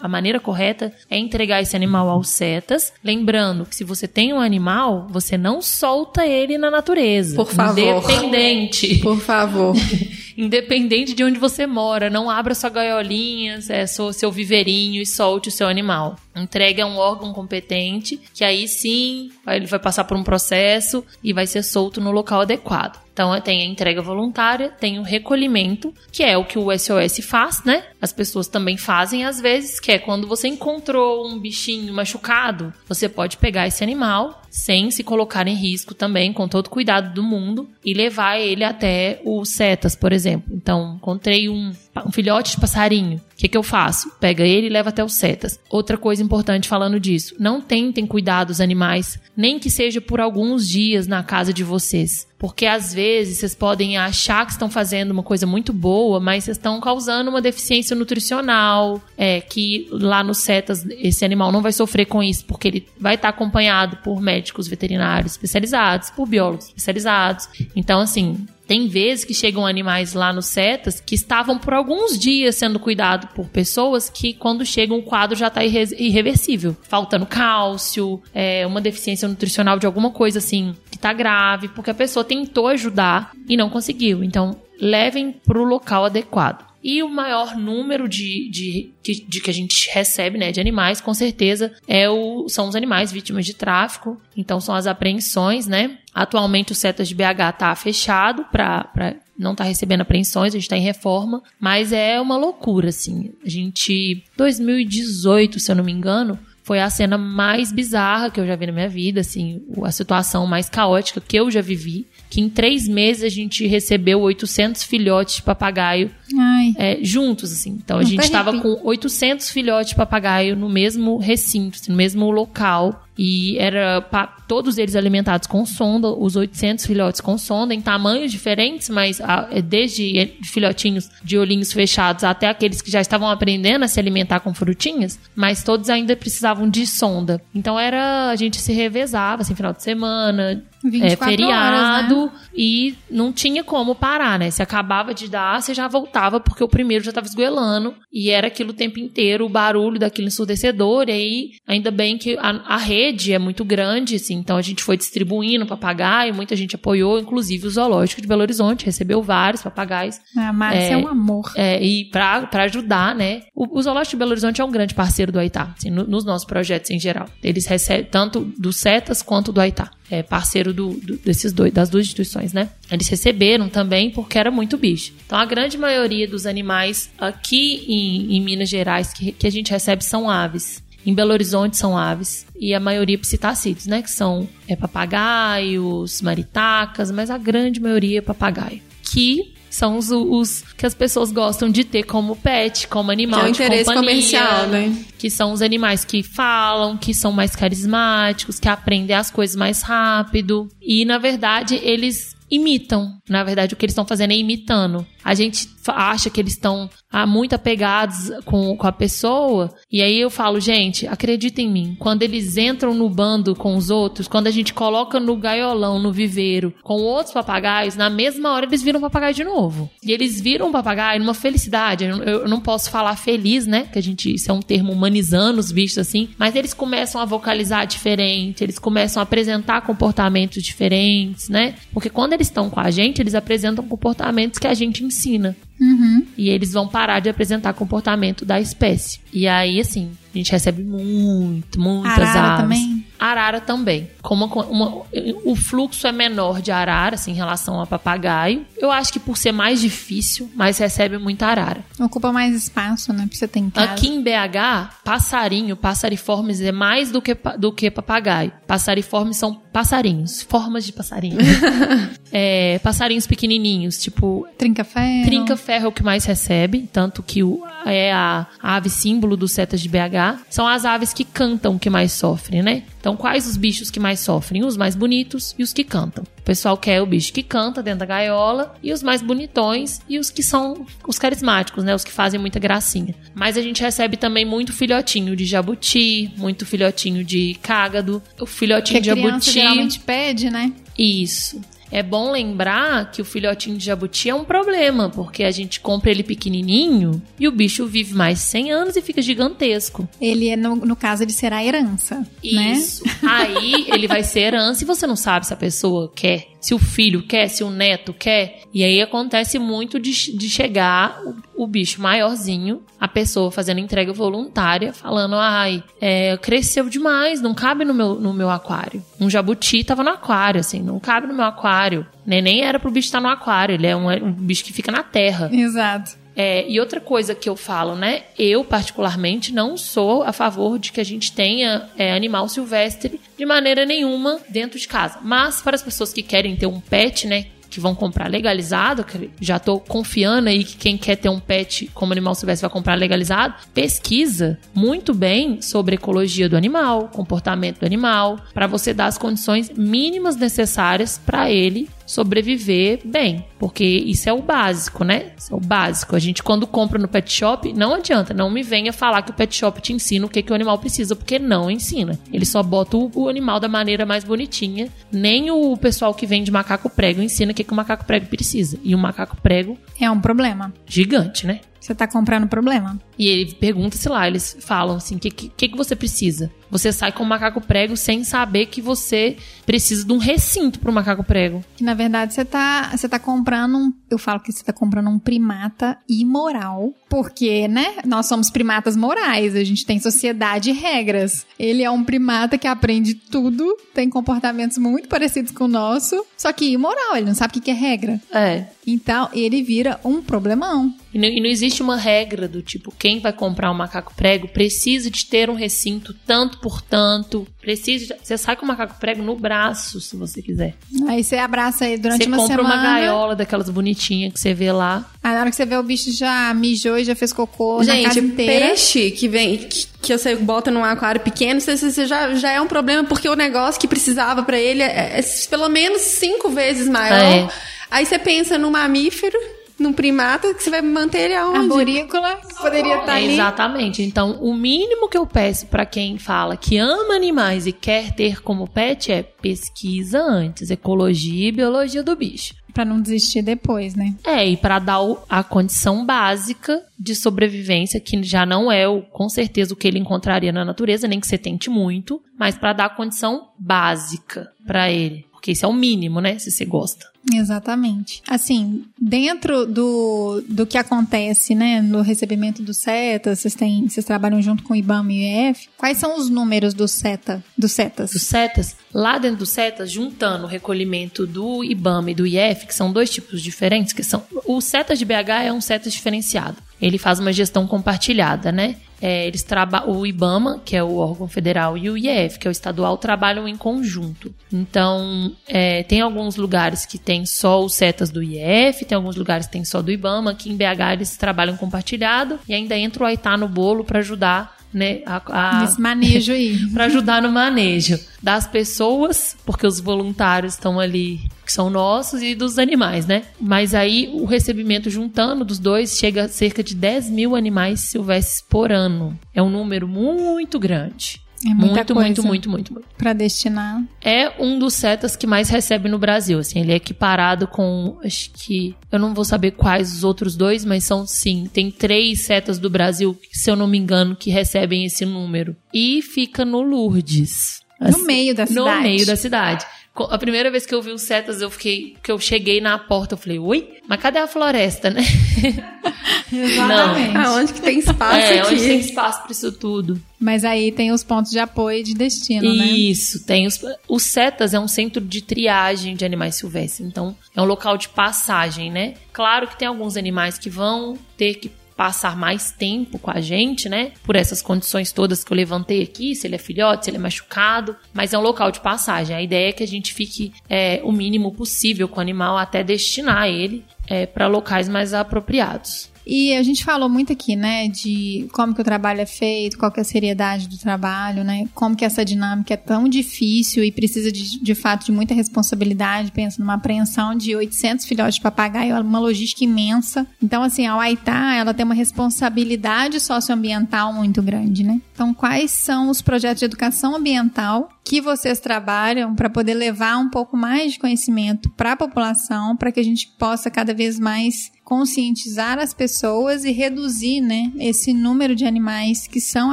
a maneira correta é entregar esse animal aos setas. Lembrando que se você tem um animal, você não solta ele na natureza. Por favor. Independente. Por favor. *laughs* Independente de onde você mora, não abra sua gaiolinha, é, seu, seu viveirinho e solte o seu animal. Entregue a um órgão competente, que aí sim ele vai passar por um processo e vai ser solto no local adequado. Então tem a entrega voluntária, tem o recolhimento, que é o que o SOS faz, né? As pessoas também fazem às vezes, que é quando você encontrou um bichinho machucado, você pode pegar esse animal sem se colocar em risco também, com todo o cuidado do mundo, e levar ele até os setas, por exemplo. Então, encontrei um, um filhote de passarinho. O que, que eu faço? Pega ele e leva até os setas. Outra coisa importante falando disso: não tentem cuidar dos animais, nem que seja por alguns dias na casa de vocês. Porque às vezes vocês podem achar que estão fazendo uma coisa muito boa, mas vocês estão causando uma deficiência nutricional, é, que lá no setas esse animal não vai sofrer com isso, porque ele vai estar acompanhado por médicos veterinários especializados, por biólogos especializados. Então, assim, tem vezes que chegam animais lá no setas que estavam por alguns dias sendo cuidados por pessoas que, quando chegam, o quadro já está irreversível. Faltando cálcio, é, uma deficiência nutricional de alguma coisa assim que tá grave, porque a pessoa tentou ajudar e não conseguiu. Então, levem para o local adequado. E o maior número de, de, de, de que a gente recebe, né, de animais, com certeza, é o, são os animais vítimas de tráfico. Então, são as apreensões, né? Atualmente, o Setas de BH tá fechado para não tá recebendo apreensões, a gente tá em reforma, mas é uma loucura, assim. A gente, 2018, se eu não me engano, foi a cena mais bizarra que eu já vi na minha vida, assim, a situação mais caótica que eu já vivi. Que em três meses a gente recebeu 800 filhotes de papagaio Ai. é, juntos, assim. Então a gente estava com 800 filhotes de papagaio no mesmo recinto, assim, no mesmo local. E era todos eles alimentados com sonda, os 800 filhotes com sonda, em tamanhos diferentes, mas ah, é desde eh, filhotinhos de olhinhos fechados até aqueles que já estavam aprendendo a se alimentar com frutinhas, mas todos ainda precisavam de sonda. Então era a gente se revezava, assim, final de semana, 24 é, feriado, horas, né? e não tinha como parar, né? Se acabava de dar, você já voltava, porque o primeiro já estava esgoelando, e era aquilo o tempo inteiro, o barulho daquilo ensurdecedor, e aí, ainda bem que a, a rede é muito grande, assim, então a gente foi distribuindo papagaio, muita gente apoiou, inclusive o Zoológico de Belo Horizonte recebeu vários papagaios, A Márcia é, um amor. é, e pra ajudar, né? O, o Zoológico de Belo Horizonte é um grande parceiro do Aitá, assim, no- nos nossos projetos em geral. Eles recebem tanto do CETAS quanto do Aitá. É parceiro do, do- desses dois, das duas instituições, né? Eles receberam também porque era muito bicho. Então a grande maioria dos animais aqui em, em Minas Gerais que, que a gente recebe são aves. Em Belo Horizonte são aves e a maioria psitacídeos, né? Que são é, papagaios, maritacas, mas a grande maioria é papagaio. Que são os, os que as pessoas gostam de ter como pet, como animal Que é o de interesse companhia, comercial, né? Que são os animais que falam, que são mais carismáticos, que aprendem as coisas mais rápido. E, na verdade, eles imitam. Na verdade, o que eles estão fazendo é imitando. A gente acha que eles estão ah, muito apegados com, com a pessoa. E aí eu falo, gente, acredita em mim. Quando eles entram no bando com os outros, quando a gente coloca no gaiolão, no viveiro, com outros papagaios, na mesma hora eles viram papagaio de novo. E eles viram papagaio numa felicidade. Eu, eu não posso falar feliz, né? Que a gente, isso é um termo humanizando os bichos assim. Mas eles começam a vocalizar diferente, eles começam a apresentar comportamentos diferentes, né? Porque quando eles estão com a gente, eles apresentam comportamentos que a gente ensina. Uhum. E eles vão parar de apresentar comportamento da espécie. E aí, assim, a gente recebe muito, muitas Arara aves. também? Arara também. Como uma- uma- o fluxo é menor de arara, assim, em relação a papagaio. Eu acho que por ser mais difícil, mas recebe muita arara. Ocupa mais espaço, né? Pra você ter em casa. Aqui em BH, passarinho, passariformes é mais do que, do que papagaio. Passariformes são passarinhos, formas de passarinho. *laughs* é, passarinhos pequenininhos, tipo Trinca-ferro. Trinca-ferro é o que mais recebe, tanto que o, é a, ave símbolo dos setas de BH. São as aves que cantam que mais sofrem, né? Então, quais os bichos que mais sofrem? Os mais bonitos e os que cantam. O pessoal quer o bicho que canta dentro da gaiola e os mais bonitões e os que são os carismáticos, né? Os que fazem muita gracinha. Mas a gente recebe também muito filhotinho de jabuti, muito filhotinho de cágado, o filhotinho de criança jabuti. Geralmente pede, né? Isso. É bom lembrar que o filhotinho de jabuti é um problema, porque a gente compra ele pequenininho e o bicho vive mais de 100 anos e fica gigantesco. Ele, é no, no caso, ele será herança, né? Isso. Aí ele vai ser herança e você não sabe se a pessoa quer, se o filho quer, se o neto quer. E aí acontece muito de, de chegar o, o bicho maiorzinho, a pessoa fazendo entrega voluntária, falando: ai, é, cresceu demais, não cabe no meu, no meu aquário. Um jabuti tava no aquário, assim, não cabe no meu aquário. Né? Nem era pro bicho estar no aquário, ele é um, um bicho que fica na terra. Exato. É, e outra coisa que eu falo, né? Eu, particularmente, não sou a favor de que a gente tenha é, animal silvestre de maneira nenhuma dentro de casa. Mas para as pessoas que querem ter um pet, né? Que vão comprar legalizado, já tô confiando aí que quem quer ter um pet como animal silvestre vai comprar legalizado, pesquisa muito bem sobre ecologia do animal, comportamento do animal, para você dar as condições mínimas necessárias para ele sobreviver bem, porque isso é o básico, né? Isso é o básico. A gente quando compra no pet shop, não adianta, não me venha falar que o pet shop te ensina o que, que o animal precisa, porque não ensina. Ele só bota o, o animal da maneira mais bonitinha. Nem o pessoal que vende macaco prego ensina o que, que o macaco prego precisa. E o macaco prego É um problema. gigante, né? Você tá comprando problema. E ele pergunta, sei lá, eles falam assim: o que, que, que você precisa? Você sai com o macaco prego sem saber que você precisa de um recinto pro macaco prego. Que na verdade você tá, você tá comprando um. Eu falo que você tá comprando um primata imoral. Porque, né? Nós somos primatas morais. A gente tem sociedade e regras. Ele é um primata que aprende tudo, tem comportamentos muito parecidos com o nosso, só que imoral. Ele não sabe o que que é regra. É. Então, ele vira um problemão. E não, e não existe uma regra do tipo, quem vai comprar um macaco prego precisa de ter um recinto tanto por tanto. Precisa. de- Você sai com o macaco prego no braço, se você quiser. Aí você abraça ele durante você uma compra semana. uma gaiola daquelas bonitinhas que você vê lá. Aí na hora que você vê o bicho já mijou e já fez cocô na casa Gente, inteira. peixe que vem que, que você bota num aquário pequeno, você, você já, já é um problema porque o negócio que precisava pra ele é, é pelo menos cinco vezes maior. É. Aí você pensa num mamífero, num primata, que você vai manter ele aonde? Arborícola, poderia estar É, ali. Exatamente. Então, o mínimo que eu peço pra quem fala que ama animais e quer ter como pet é pesquisa antes, ecologia e biologia do bicho. Pra não desistir depois, né? É, e para dar o- a condição básica de sobrevivência, que já não é o, com certeza o que ele encontraria na natureza, nem que você tente muito, mas para dar a condição básica pra ele. Porque isso é o mínimo, né? Se você gosta. Exatamente. Assim, dentro do, do que acontece, né, no recebimento do SETA, vocês têm, vocês trabalham junto com o IBAMA e o IEF, quais são os números do SETA, dos SETAs? Dos setas, lá dentro do setas, juntando o recolhimento do IBAMA e do IF, que são dois tipos diferentes, que são. O setas de BH é um setas diferenciado. Ele faz uma gestão compartilhada, né? É, eles o IBAMA, que é o órgão federal, e o IEF, que é o estadual, trabalham em conjunto. Então, é, tem alguns lugares que tem só os setas do IEF, tem alguns lugares que tem só do IBAMA. Aqui em BH eles trabalham compartilhado e ainda entra o AITA no bolo para ajudar né, a, a Nesse manejo aí. *laughs* para ajudar no manejo das pessoas, porque os voluntários estão ali que são nossos e dos animais, né? Mas aí o recebimento juntando dos dois chega a cerca de 10 mil animais silvestres por ano. É um número muito grande. É muito, muito, muito, muito, muito. Pra destinar. É um dos setas que mais recebe no Brasil. Assim, ele é equiparado com, acho que eu não vou saber quais os outros dois, mas são sim. Tem três setas do Brasil, se eu não me engano, que recebem esse número. E fica no Lourdes. No meio da No cidade. meio da cidade. A primeira vez que eu vi os setas, eu fiquei. Que eu cheguei na porta, eu falei, oi? Mas cadê a floresta, né? *laughs* Exatamente. Aonde que tem espaço é, aqui? onde tem espaço pra isso tudo. Mas aí tem os pontos de apoio e de destino, né? Isso, tem os, os CETAS é um centro de triagem de animais silvestres, então é um local de passagem, né? Claro que tem alguns animais que vão ter que passar mais tempo com a gente, né? Por essas condições todas que eu levantei aqui, se ele é filhote, se ele é machucado, mas é um local de passagem. A ideia é que a gente fique é, o mínimo possível com o animal até destinar ele é, para locais mais apropriados. E a gente falou muito aqui, né, de como que o trabalho é feito, qual que é a seriedade do trabalho, né, como que essa dinâmica é tão difícil e precisa de, de fato de muita responsabilidade. Pensa numa apreensão de 800 filhotes de papagaio, é uma logística imensa. Então, assim, a Huaitá, ela tem uma responsabilidade socioambiental muito grande, né? Então, quais são os projetos de educação ambiental que vocês trabalham para poder levar um pouco mais de conhecimento para a população, para que a gente possa cada vez mais conscientizar as pessoas e reduzir, né, esse número de animais que são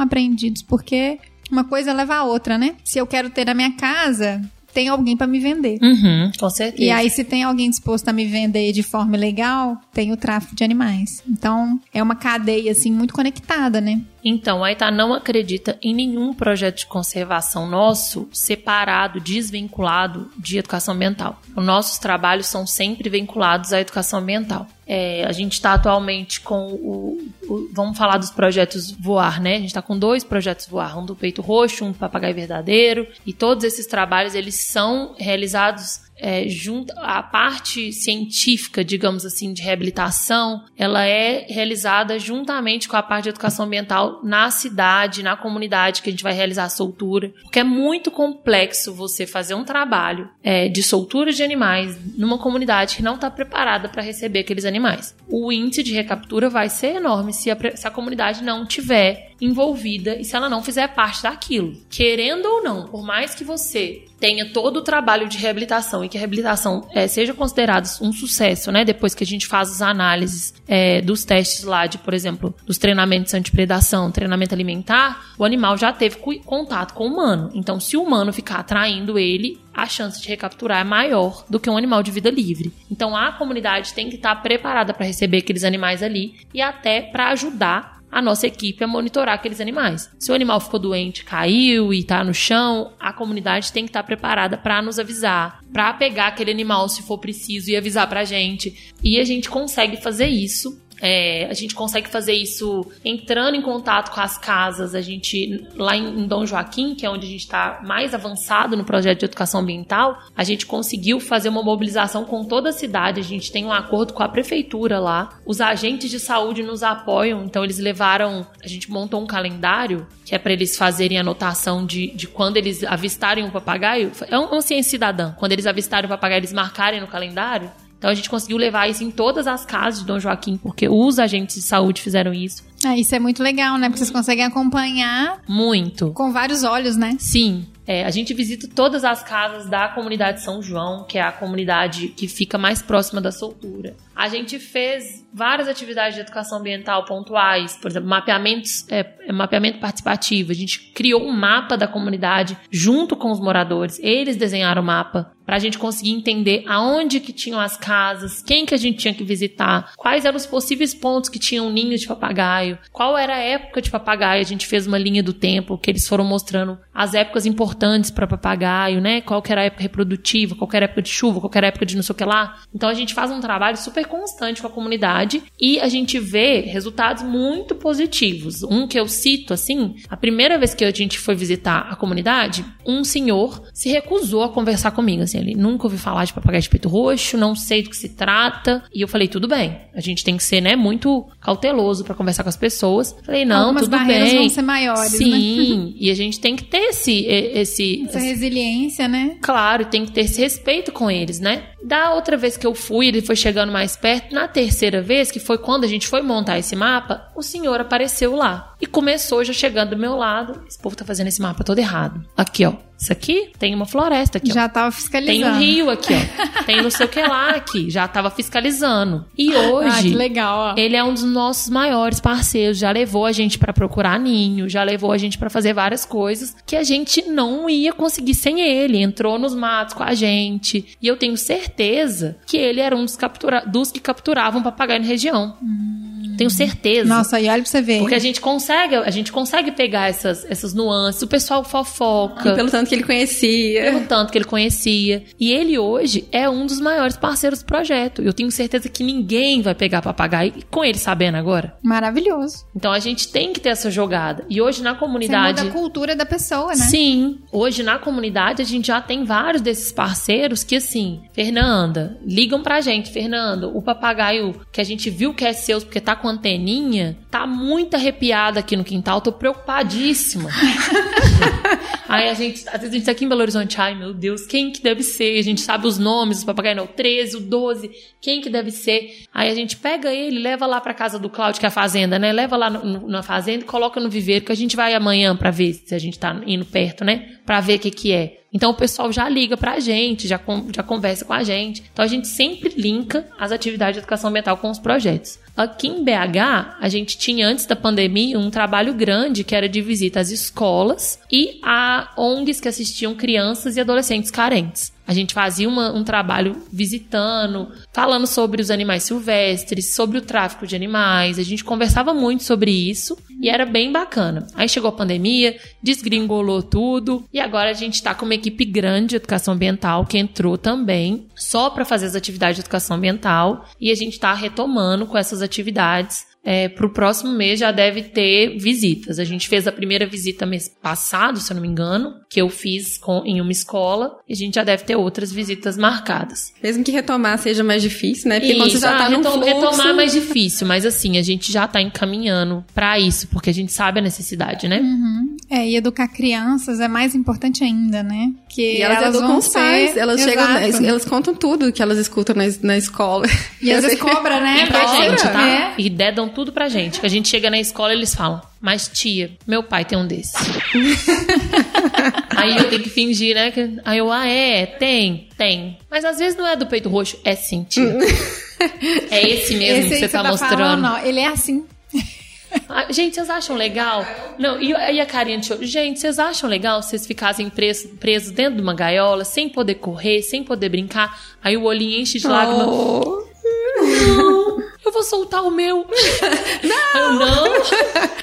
apreendidos, porque uma coisa leva a outra, né? Se eu quero ter na minha casa, tem alguém para me vender. Uhum, com certeza. E aí, se tem alguém disposto a me vender de forma legal, tem o tráfico de animais. Então, é uma cadeia, assim, muito conectada, né? Então, a Itá não acredita em nenhum projeto de conservação nosso separado, desvinculado de educação ambiental. Os nossos trabalhos são sempre vinculados à educação ambiental. É, a gente está atualmente com o, o- Vamos falar dos projetos voar, né? A gente está com dois projetos voar, um do peito roxo, um do papagaio verdadeiro. E todos esses trabalhos eles são realizados é, junto a parte científica, digamos assim, de reabilitação, ela é realizada juntamente com a parte de educação ambiental na cidade, na comunidade que a gente vai realizar a soltura, porque é muito complexo você fazer um trabalho é, de soltura de animais numa comunidade que não está preparada para receber aqueles animais. O índice de recaptura vai ser enorme se a, se a comunidade não tiver envolvida e se ela não fizer parte daquilo. Querendo ou não, por mais que você tenha todo o trabalho de reabilitação e que a reabilitação eh, seja considerada um sucesso, né? Depois que a gente faz as análises eh, dos testes lá de, por exemplo, dos treinamentos antipredação, treinamento alimentar, o animal já teve contato com o humano. Então, se o humano ficar atraindo ele, a chance de recapturar é maior do que um animal de vida livre. Então, a comunidade tem que estar preparada para receber aqueles animais ali e até para ajudar a nossa equipe a monitorar aqueles animais. Se o animal ficou doente, caiu e está no chão, a comunidade tem que estar preparada para nos avisar, para pegar aquele animal se for preciso e avisar para a gente. E a gente consegue fazer isso. É, a gente consegue fazer isso entrando em contato com as casas. A gente, lá em em Dom Joaquim, que é onde a gente está mais avançado no projeto de educação ambiental, a gente conseguiu fazer uma mobilização com toda a cidade. A gente tem um acordo com a prefeitura lá. Os agentes de saúde nos apoiam, então eles levaram. A gente montou um calendário que é para eles fazerem anotação de, de quando eles avistarem um papagaio. É um- uma ciência cidadã. Quando eles avistarem o papagaio, eles marcarem no calendário. Então a gente conseguiu levar isso em todas as casas de Dom Joaquim, porque os agentes de saúde fizeram isso. Ah, isso é muito legal, né? Porque vocês conseguem acompanhar Muito. com vários olhos, né? Sim. É, a gente visita todas as casas da comunidade São João, que é a comunidade que fica mais próxima da soltura. A gente fez várias atividades de educação ambiental pontuais, por exemplo, mapeamentos, é, é, mapeamento participativo. A gente criou um mapa da comunidade junto com os moradores. Eles desenharam o mapa para a gente conseguir entender aonde que tinham as casas, quem que a gente tinha que visitar, quais eram os possíveis pontos que tinham ninhos de papagaio, qual era a época de papagaio. A gente fez uma linha do tempo que eles foram mostrando as épocas importantes para papagaio, né? Qual que era a época reprodutiva, qual que era a época de chuva, qual que era a época de não sei o que lá. Então a gente faz um trabalho super constante com a comunidade e a gente vê resultados muito positivos. Um que eu cito assim, a primeira vez que a gente foi visitar a comunidade, um senhor se recusou a conversar comigo, assim, ele nunca ouviu falar de papagaio de peito roxo, não sei do que se trata, e eu falei, tudo bem, a gente tem que ser, né, muito cauteloso para conversar com as pessoas. Falei, não, Algumas tudo bem. vão ser maiores, né? Sim, *laughs* e a gente tem que ter esse, esse, Essa resiliência, né? Claro, tem que ter esse respeito com eles, né? Da outra vez que eu fui, ele foi chegando mais perto. Na terceira vez, que foi quando a gente foi montar esse mapa, o senhor apareceu lá. E começou já chegando do meu lado. Esse povo tá fazendo esse mapa todo errado. Aqui, ó. Isso aqui tem uma floresta aqui, ó. Já tava fiscalizando. Tem um rio aqui, ó. *laughs* Tem não sei o que lá aqui. Já tava fiscalizando. E hoje. Ah, que legal, ó. Ele é um dos nossos maiores parceiros, já levou a gente pra procurar ninho, já levou a gente pra fazer várias coisas que a gente não ia conseguir sem ele. Entrou nos matos com a gente. E eu tenho certeza que ele era um dos, captura dos que capturavam papagaio na região. Tenho certeza. Nossa, e olha pra você ver. Porque a gente consegue, a gente consegue pegar essas, essas nuances. O pessoal fofoca. E pelo tanto que ele conhecia. Pelo tanto que ele conhecia. E ele hoje é um dos maiores parceiros do projeto. Eu tenho certeza que ninguém vai pegar papagaio e com ele sabendo agora. Maravilhoso. Então a gente tem que ter essa jogada. E hoje na Você comunidade. muda a cultura da pessoa, né? Sim, hoje na comunidade a gente já tem vários desses parceiros que assim, Fernanda, ligam pra gente, Fernanda, o papagaio que a gente viu que é seu porque tá com anteninha, tá muito arrepiada aqui no quintal, tô preocupadíssima. *laughs* Aí a gente, às vezes a gente tá aqui em Belo Horizonte, ai meu Deus, quem que deve ser? A gente sabe os nomes dos papagaios, não, o 13, o 12, quem que deve ser? Aí a gente pega ele, leva lá pra casa do Cláudio, que é a fazenda, né? Leva lá no- no- na fazenda e coloca no viveiro, que a gente vai amanhã pra ver se a gente tá indo perto, né? Pra ver o que que é. Então o pessoal já liga pra gente, já, já conversa com a gente. Então a gente sempre linka as atividades de educação ambiental com os projetos. Aqui em BH, a gente tinha antes da pandemia um trabalho grande que era de visita às escolas e a ONGs que assistiam crianças e adolescentes carentes. A gente fazia uma- um trabalho visitando, falando sobre os animais silvestres, sobre o tráfico de animais. A gente conversava muito sobre isso e era bem bacana. Aí chegou a pandemia, desgringolou tudo e agora a gente tá com uma equipe grande de educação ambiental que entrou também só para fazer as atividades de educação ambiental e a gente tá retomando com essas atividades. É, pro próximo mês já deve ter visitas. A gente fez a primeira visita mês passado, se eu não me engano, que eu fiz com- em uma escola, e a gente já deve ter outras visitas marcadas. Mesmo que retomar seja mais difícil, né? Porque quando você Isso, já ah, tá num retom- fluxo... retomar é mais difícil, mas assim, a gente já tá encaminhando pra isso, porque a gente sabe a necessidade, né? É, e educar crianças é mais importante ainda, né? Que E elas, educam vão os pais, ser- elas Exato. chegam, elas contam tudo que elas escutam na, na escola. E às vezes *laughs* cobra, né? E pra Cobra, gente, tá? É. E dedam tudo pra gente. Que a gente chega na escola e eles falam, mas tia, meu pai tem um desse. Aí eu tenho que fingir, né? que- Aí eu, ah, é, tem, tem. Mas às vezes não é do peito roxo, é sim, tia. *laughs* É esse mesmo Esse que você tá, mostrando. falando, ó, ele é assim. *laughs* Ah, gente, vocês acham legal? Não, e, e a carinha de choro? Gente, vocês acham legal se vocês ficassem presos, presos dentro de uma gaiola, sem poder correr, sem poder brincar? Aí o olhinho enche de lágrimas. Oh. Não, *laughs* eu vou soltar o meu. *laughs* Não! Eu, não.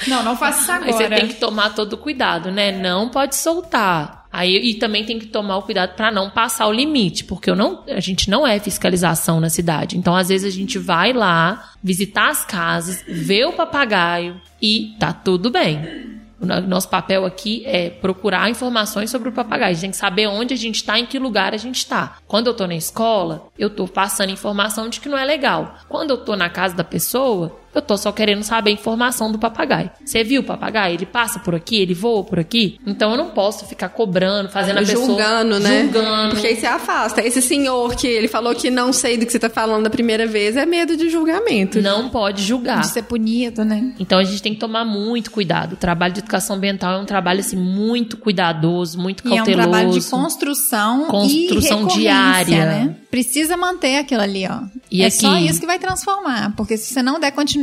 Não, não faça isso Aí você agora. tem que tomar todo o cuidado, né? Não pode soltar. Aí, e também tem que tomar o cuidado pra não passar o limite, porque eu não, a gente não é fiscalização na cidade. Então, às vezes, a gente vai lá, visitar as casas, ver o papagaio e tá tudo bem. O no- nosso papel aqui é procurar informações sobre o papagaio. A gente tem que saber onde a gente está, em que lugar a gente está. Quando eu tô na escola, eu tô passando informação de que não é legal. Quando eu tô na casa da pessoa, eu tô só querendo saber a informação do papagaio. Você viu o papagaio? Ele passa por aqui, ele voa por aqui. Então eu não posso ficar cobrando, fazendo a pessoa julgando, né? julgando. Porque aí você afasta. Esse senhor que ele falou que não sei do que você tá falando da primeira vez é medo de julgamento. Não pode julgar. De ser punido, né? Então a gente tem que tomar muito cuidado. O trabalho de educação ambiental é um trabalho assim muito cuidadoso, muito E é um cauteloso. trabalho de construção, Construção e recorrência, diária. né? Precisa manter aquilo ali, ó. E é aqui- só isso que vai transformar, porque se você não der continuidade,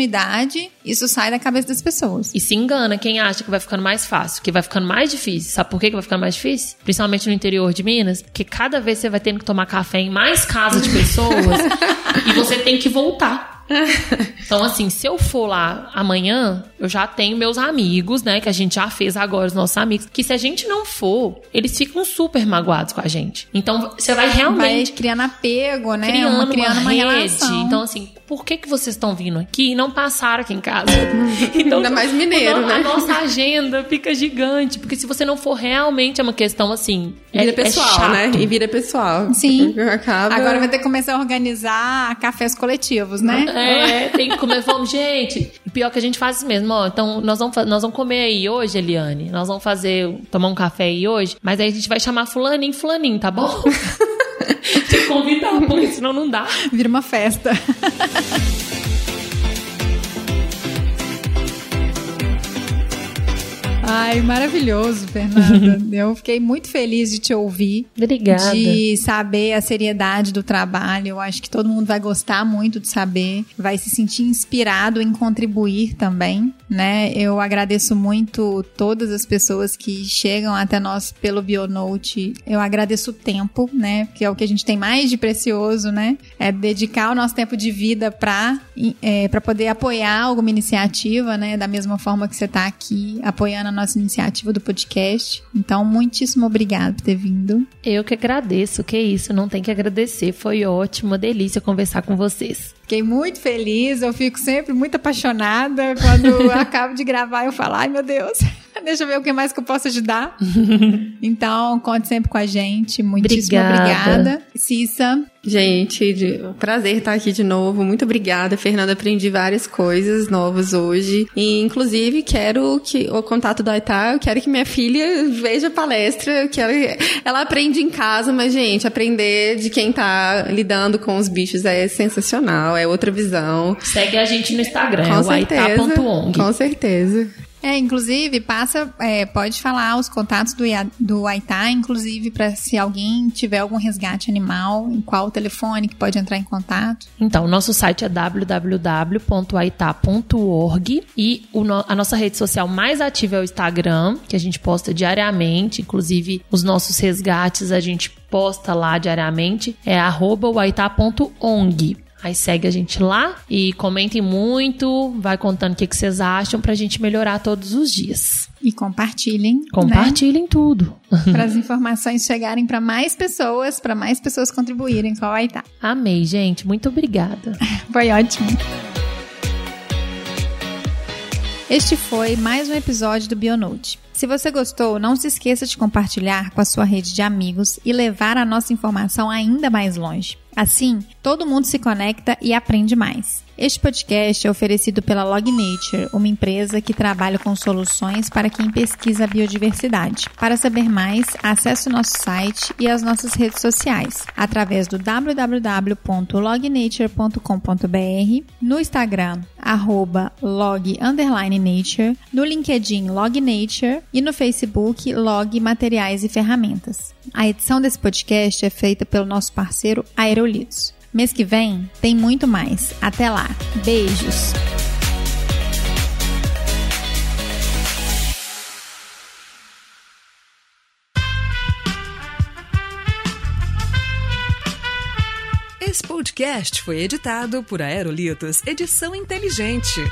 isso sai da cabeça das pessoas. E se engana quem acha que vai ficando mais fácil, que vai ficando mais difícil. Sabe por que vai ficando mais difícil? Principalmente no interior de Minas, porque cada vez você vai tendo que tomar café em mais casas de pessoas *laughs* e você tem que voltar. *laughs* Então, assim, se eu for lá amanhã, eu já tenho meus amigos, né? Que a gente já fez agora, os nossos amigos. Que se a gente não for, eles ficam super magoados com a gente. Então, você vai Vai realmente criando apego, né? criando uma, criando uma, rede. relação. Então, assim, por que, que vocês estão vindo aqui e não passaram aqui em casa? *laughs* Então, Ainda mais mineiro, né? A nossa agenda fica gigante. Porque se você não for realmente, é uma questão assim. É, Vira é pessoal, chato. né? E vira pessoal. Sim. Acaba... Agora vai ter que começar a organizar cafés coletivos, né? *laughs* É, tem que comer, vamos, gente. E pior que a gente faz isso mesmo, ó. Então, nós vamos, nós vamos comer aí hoje, Eliane. Nós vamos fazer, tomar um café aí hoje. Mas aí a gente vai chamar fulaninho, fulaninho, tá bom? *laughs* Que convidar, porque senão não dá. Vira uma festa. *laughs* Ai, maravilhoso, Fernanda. *laughs* Eu fiquei muito feliz de te ouvir. Obrigada. De saber a seriedade do trabalho. Eu acho que todo mundo vai gostar muito de saber, vai se sentir inspirado em contribuir também, né? Eu agradeço muito todas as pessoas que chegam até nós pelo Bionote. Eu agradeço o tempo, né? Que é o que a gente tem mais de precioso, né? É dedicar o nosso tempo de vida para é, para poder apoiar alguma iniciativa, né? Da mesma forma que você está aqui apoiando a nossa iniciativa do podcast. Então, muitíssimo obrigado por ter vindo. Eu que agradeço, que isso, não tem que agradecer. Foi ótimo, uma delícia conversar com vocês. Fiquei muito feliz, eu fico sempre muito apaixonada. Quando eu *laughs* acabo de gravar, eu falo, ai meu Deus, *laughs* deixa eu ver o que mais que eu posso ajudar. *laughs* então, conte sempre com a gente. Muitíssimo obrigada. obrigada. Cissa. Gente, prazer estar aqui de novo. Muito obrigada, Fernanda. Aprendi várias coisas novas hoje. E, inclusive, quero que o contato do Aitá, eu quero que minha filha veja a palestra, que ela, ela aprende em casa, mas, gente, aprender de quem tá lidando com os bichos é sensacional, é outra visão. Segue a gente no Instagram, com é certeza, Com certeza. É, inclusive, passa, é, pode falar os contatos do, do Aitá, inclusive, para se alguém tiver algum resgate animal, em qual telefone que pode entrar em contato. Então, nosso site é www.aitá.org e no, a nossa rede social mais ativa é o Instagram, que a gente posta diariamente, inclusive os nossos resgates a gente posta lá diariamente, é arroba Aí segue a gente lá e comentem muito, vai contando o que, que vocês acham pra gente melhorar todos os dias. E compartilhem. Né? Compartilhem né? tudo. *laughs* para as informações chegarem para mais pessoas, para mais pessoas contribuírem com a Aitá. Amei, gente. Muito obrigada. *laughs* Foi ótimo. Este foi mais um episódio do Bionote. Se você gostou, não se esqueça de compartilhar com a sua rede de amigos e levar a nossa informação ainda mais longe. Assim, todo mundo se conecta e aprende mais. Este podcast é oferecido pela Log Nature, uma empresa que trabalha com soluções para quem pesquisa a biodiversidade. Para saber mais, acesse o nosso site e as nossas redes sociais através do www.lognature.com.br, no Instagram arroba log nature, no LinkedIn Log Nature e no Facebook Log Materiais e Ferramentas. A edição desse podcast é feita pelo nosso parceiro Aerolitos. Mês que vem tem muito mais. Até lá. Beijos. Esse podcast foi editado por Aerolitos Edição Inteligente.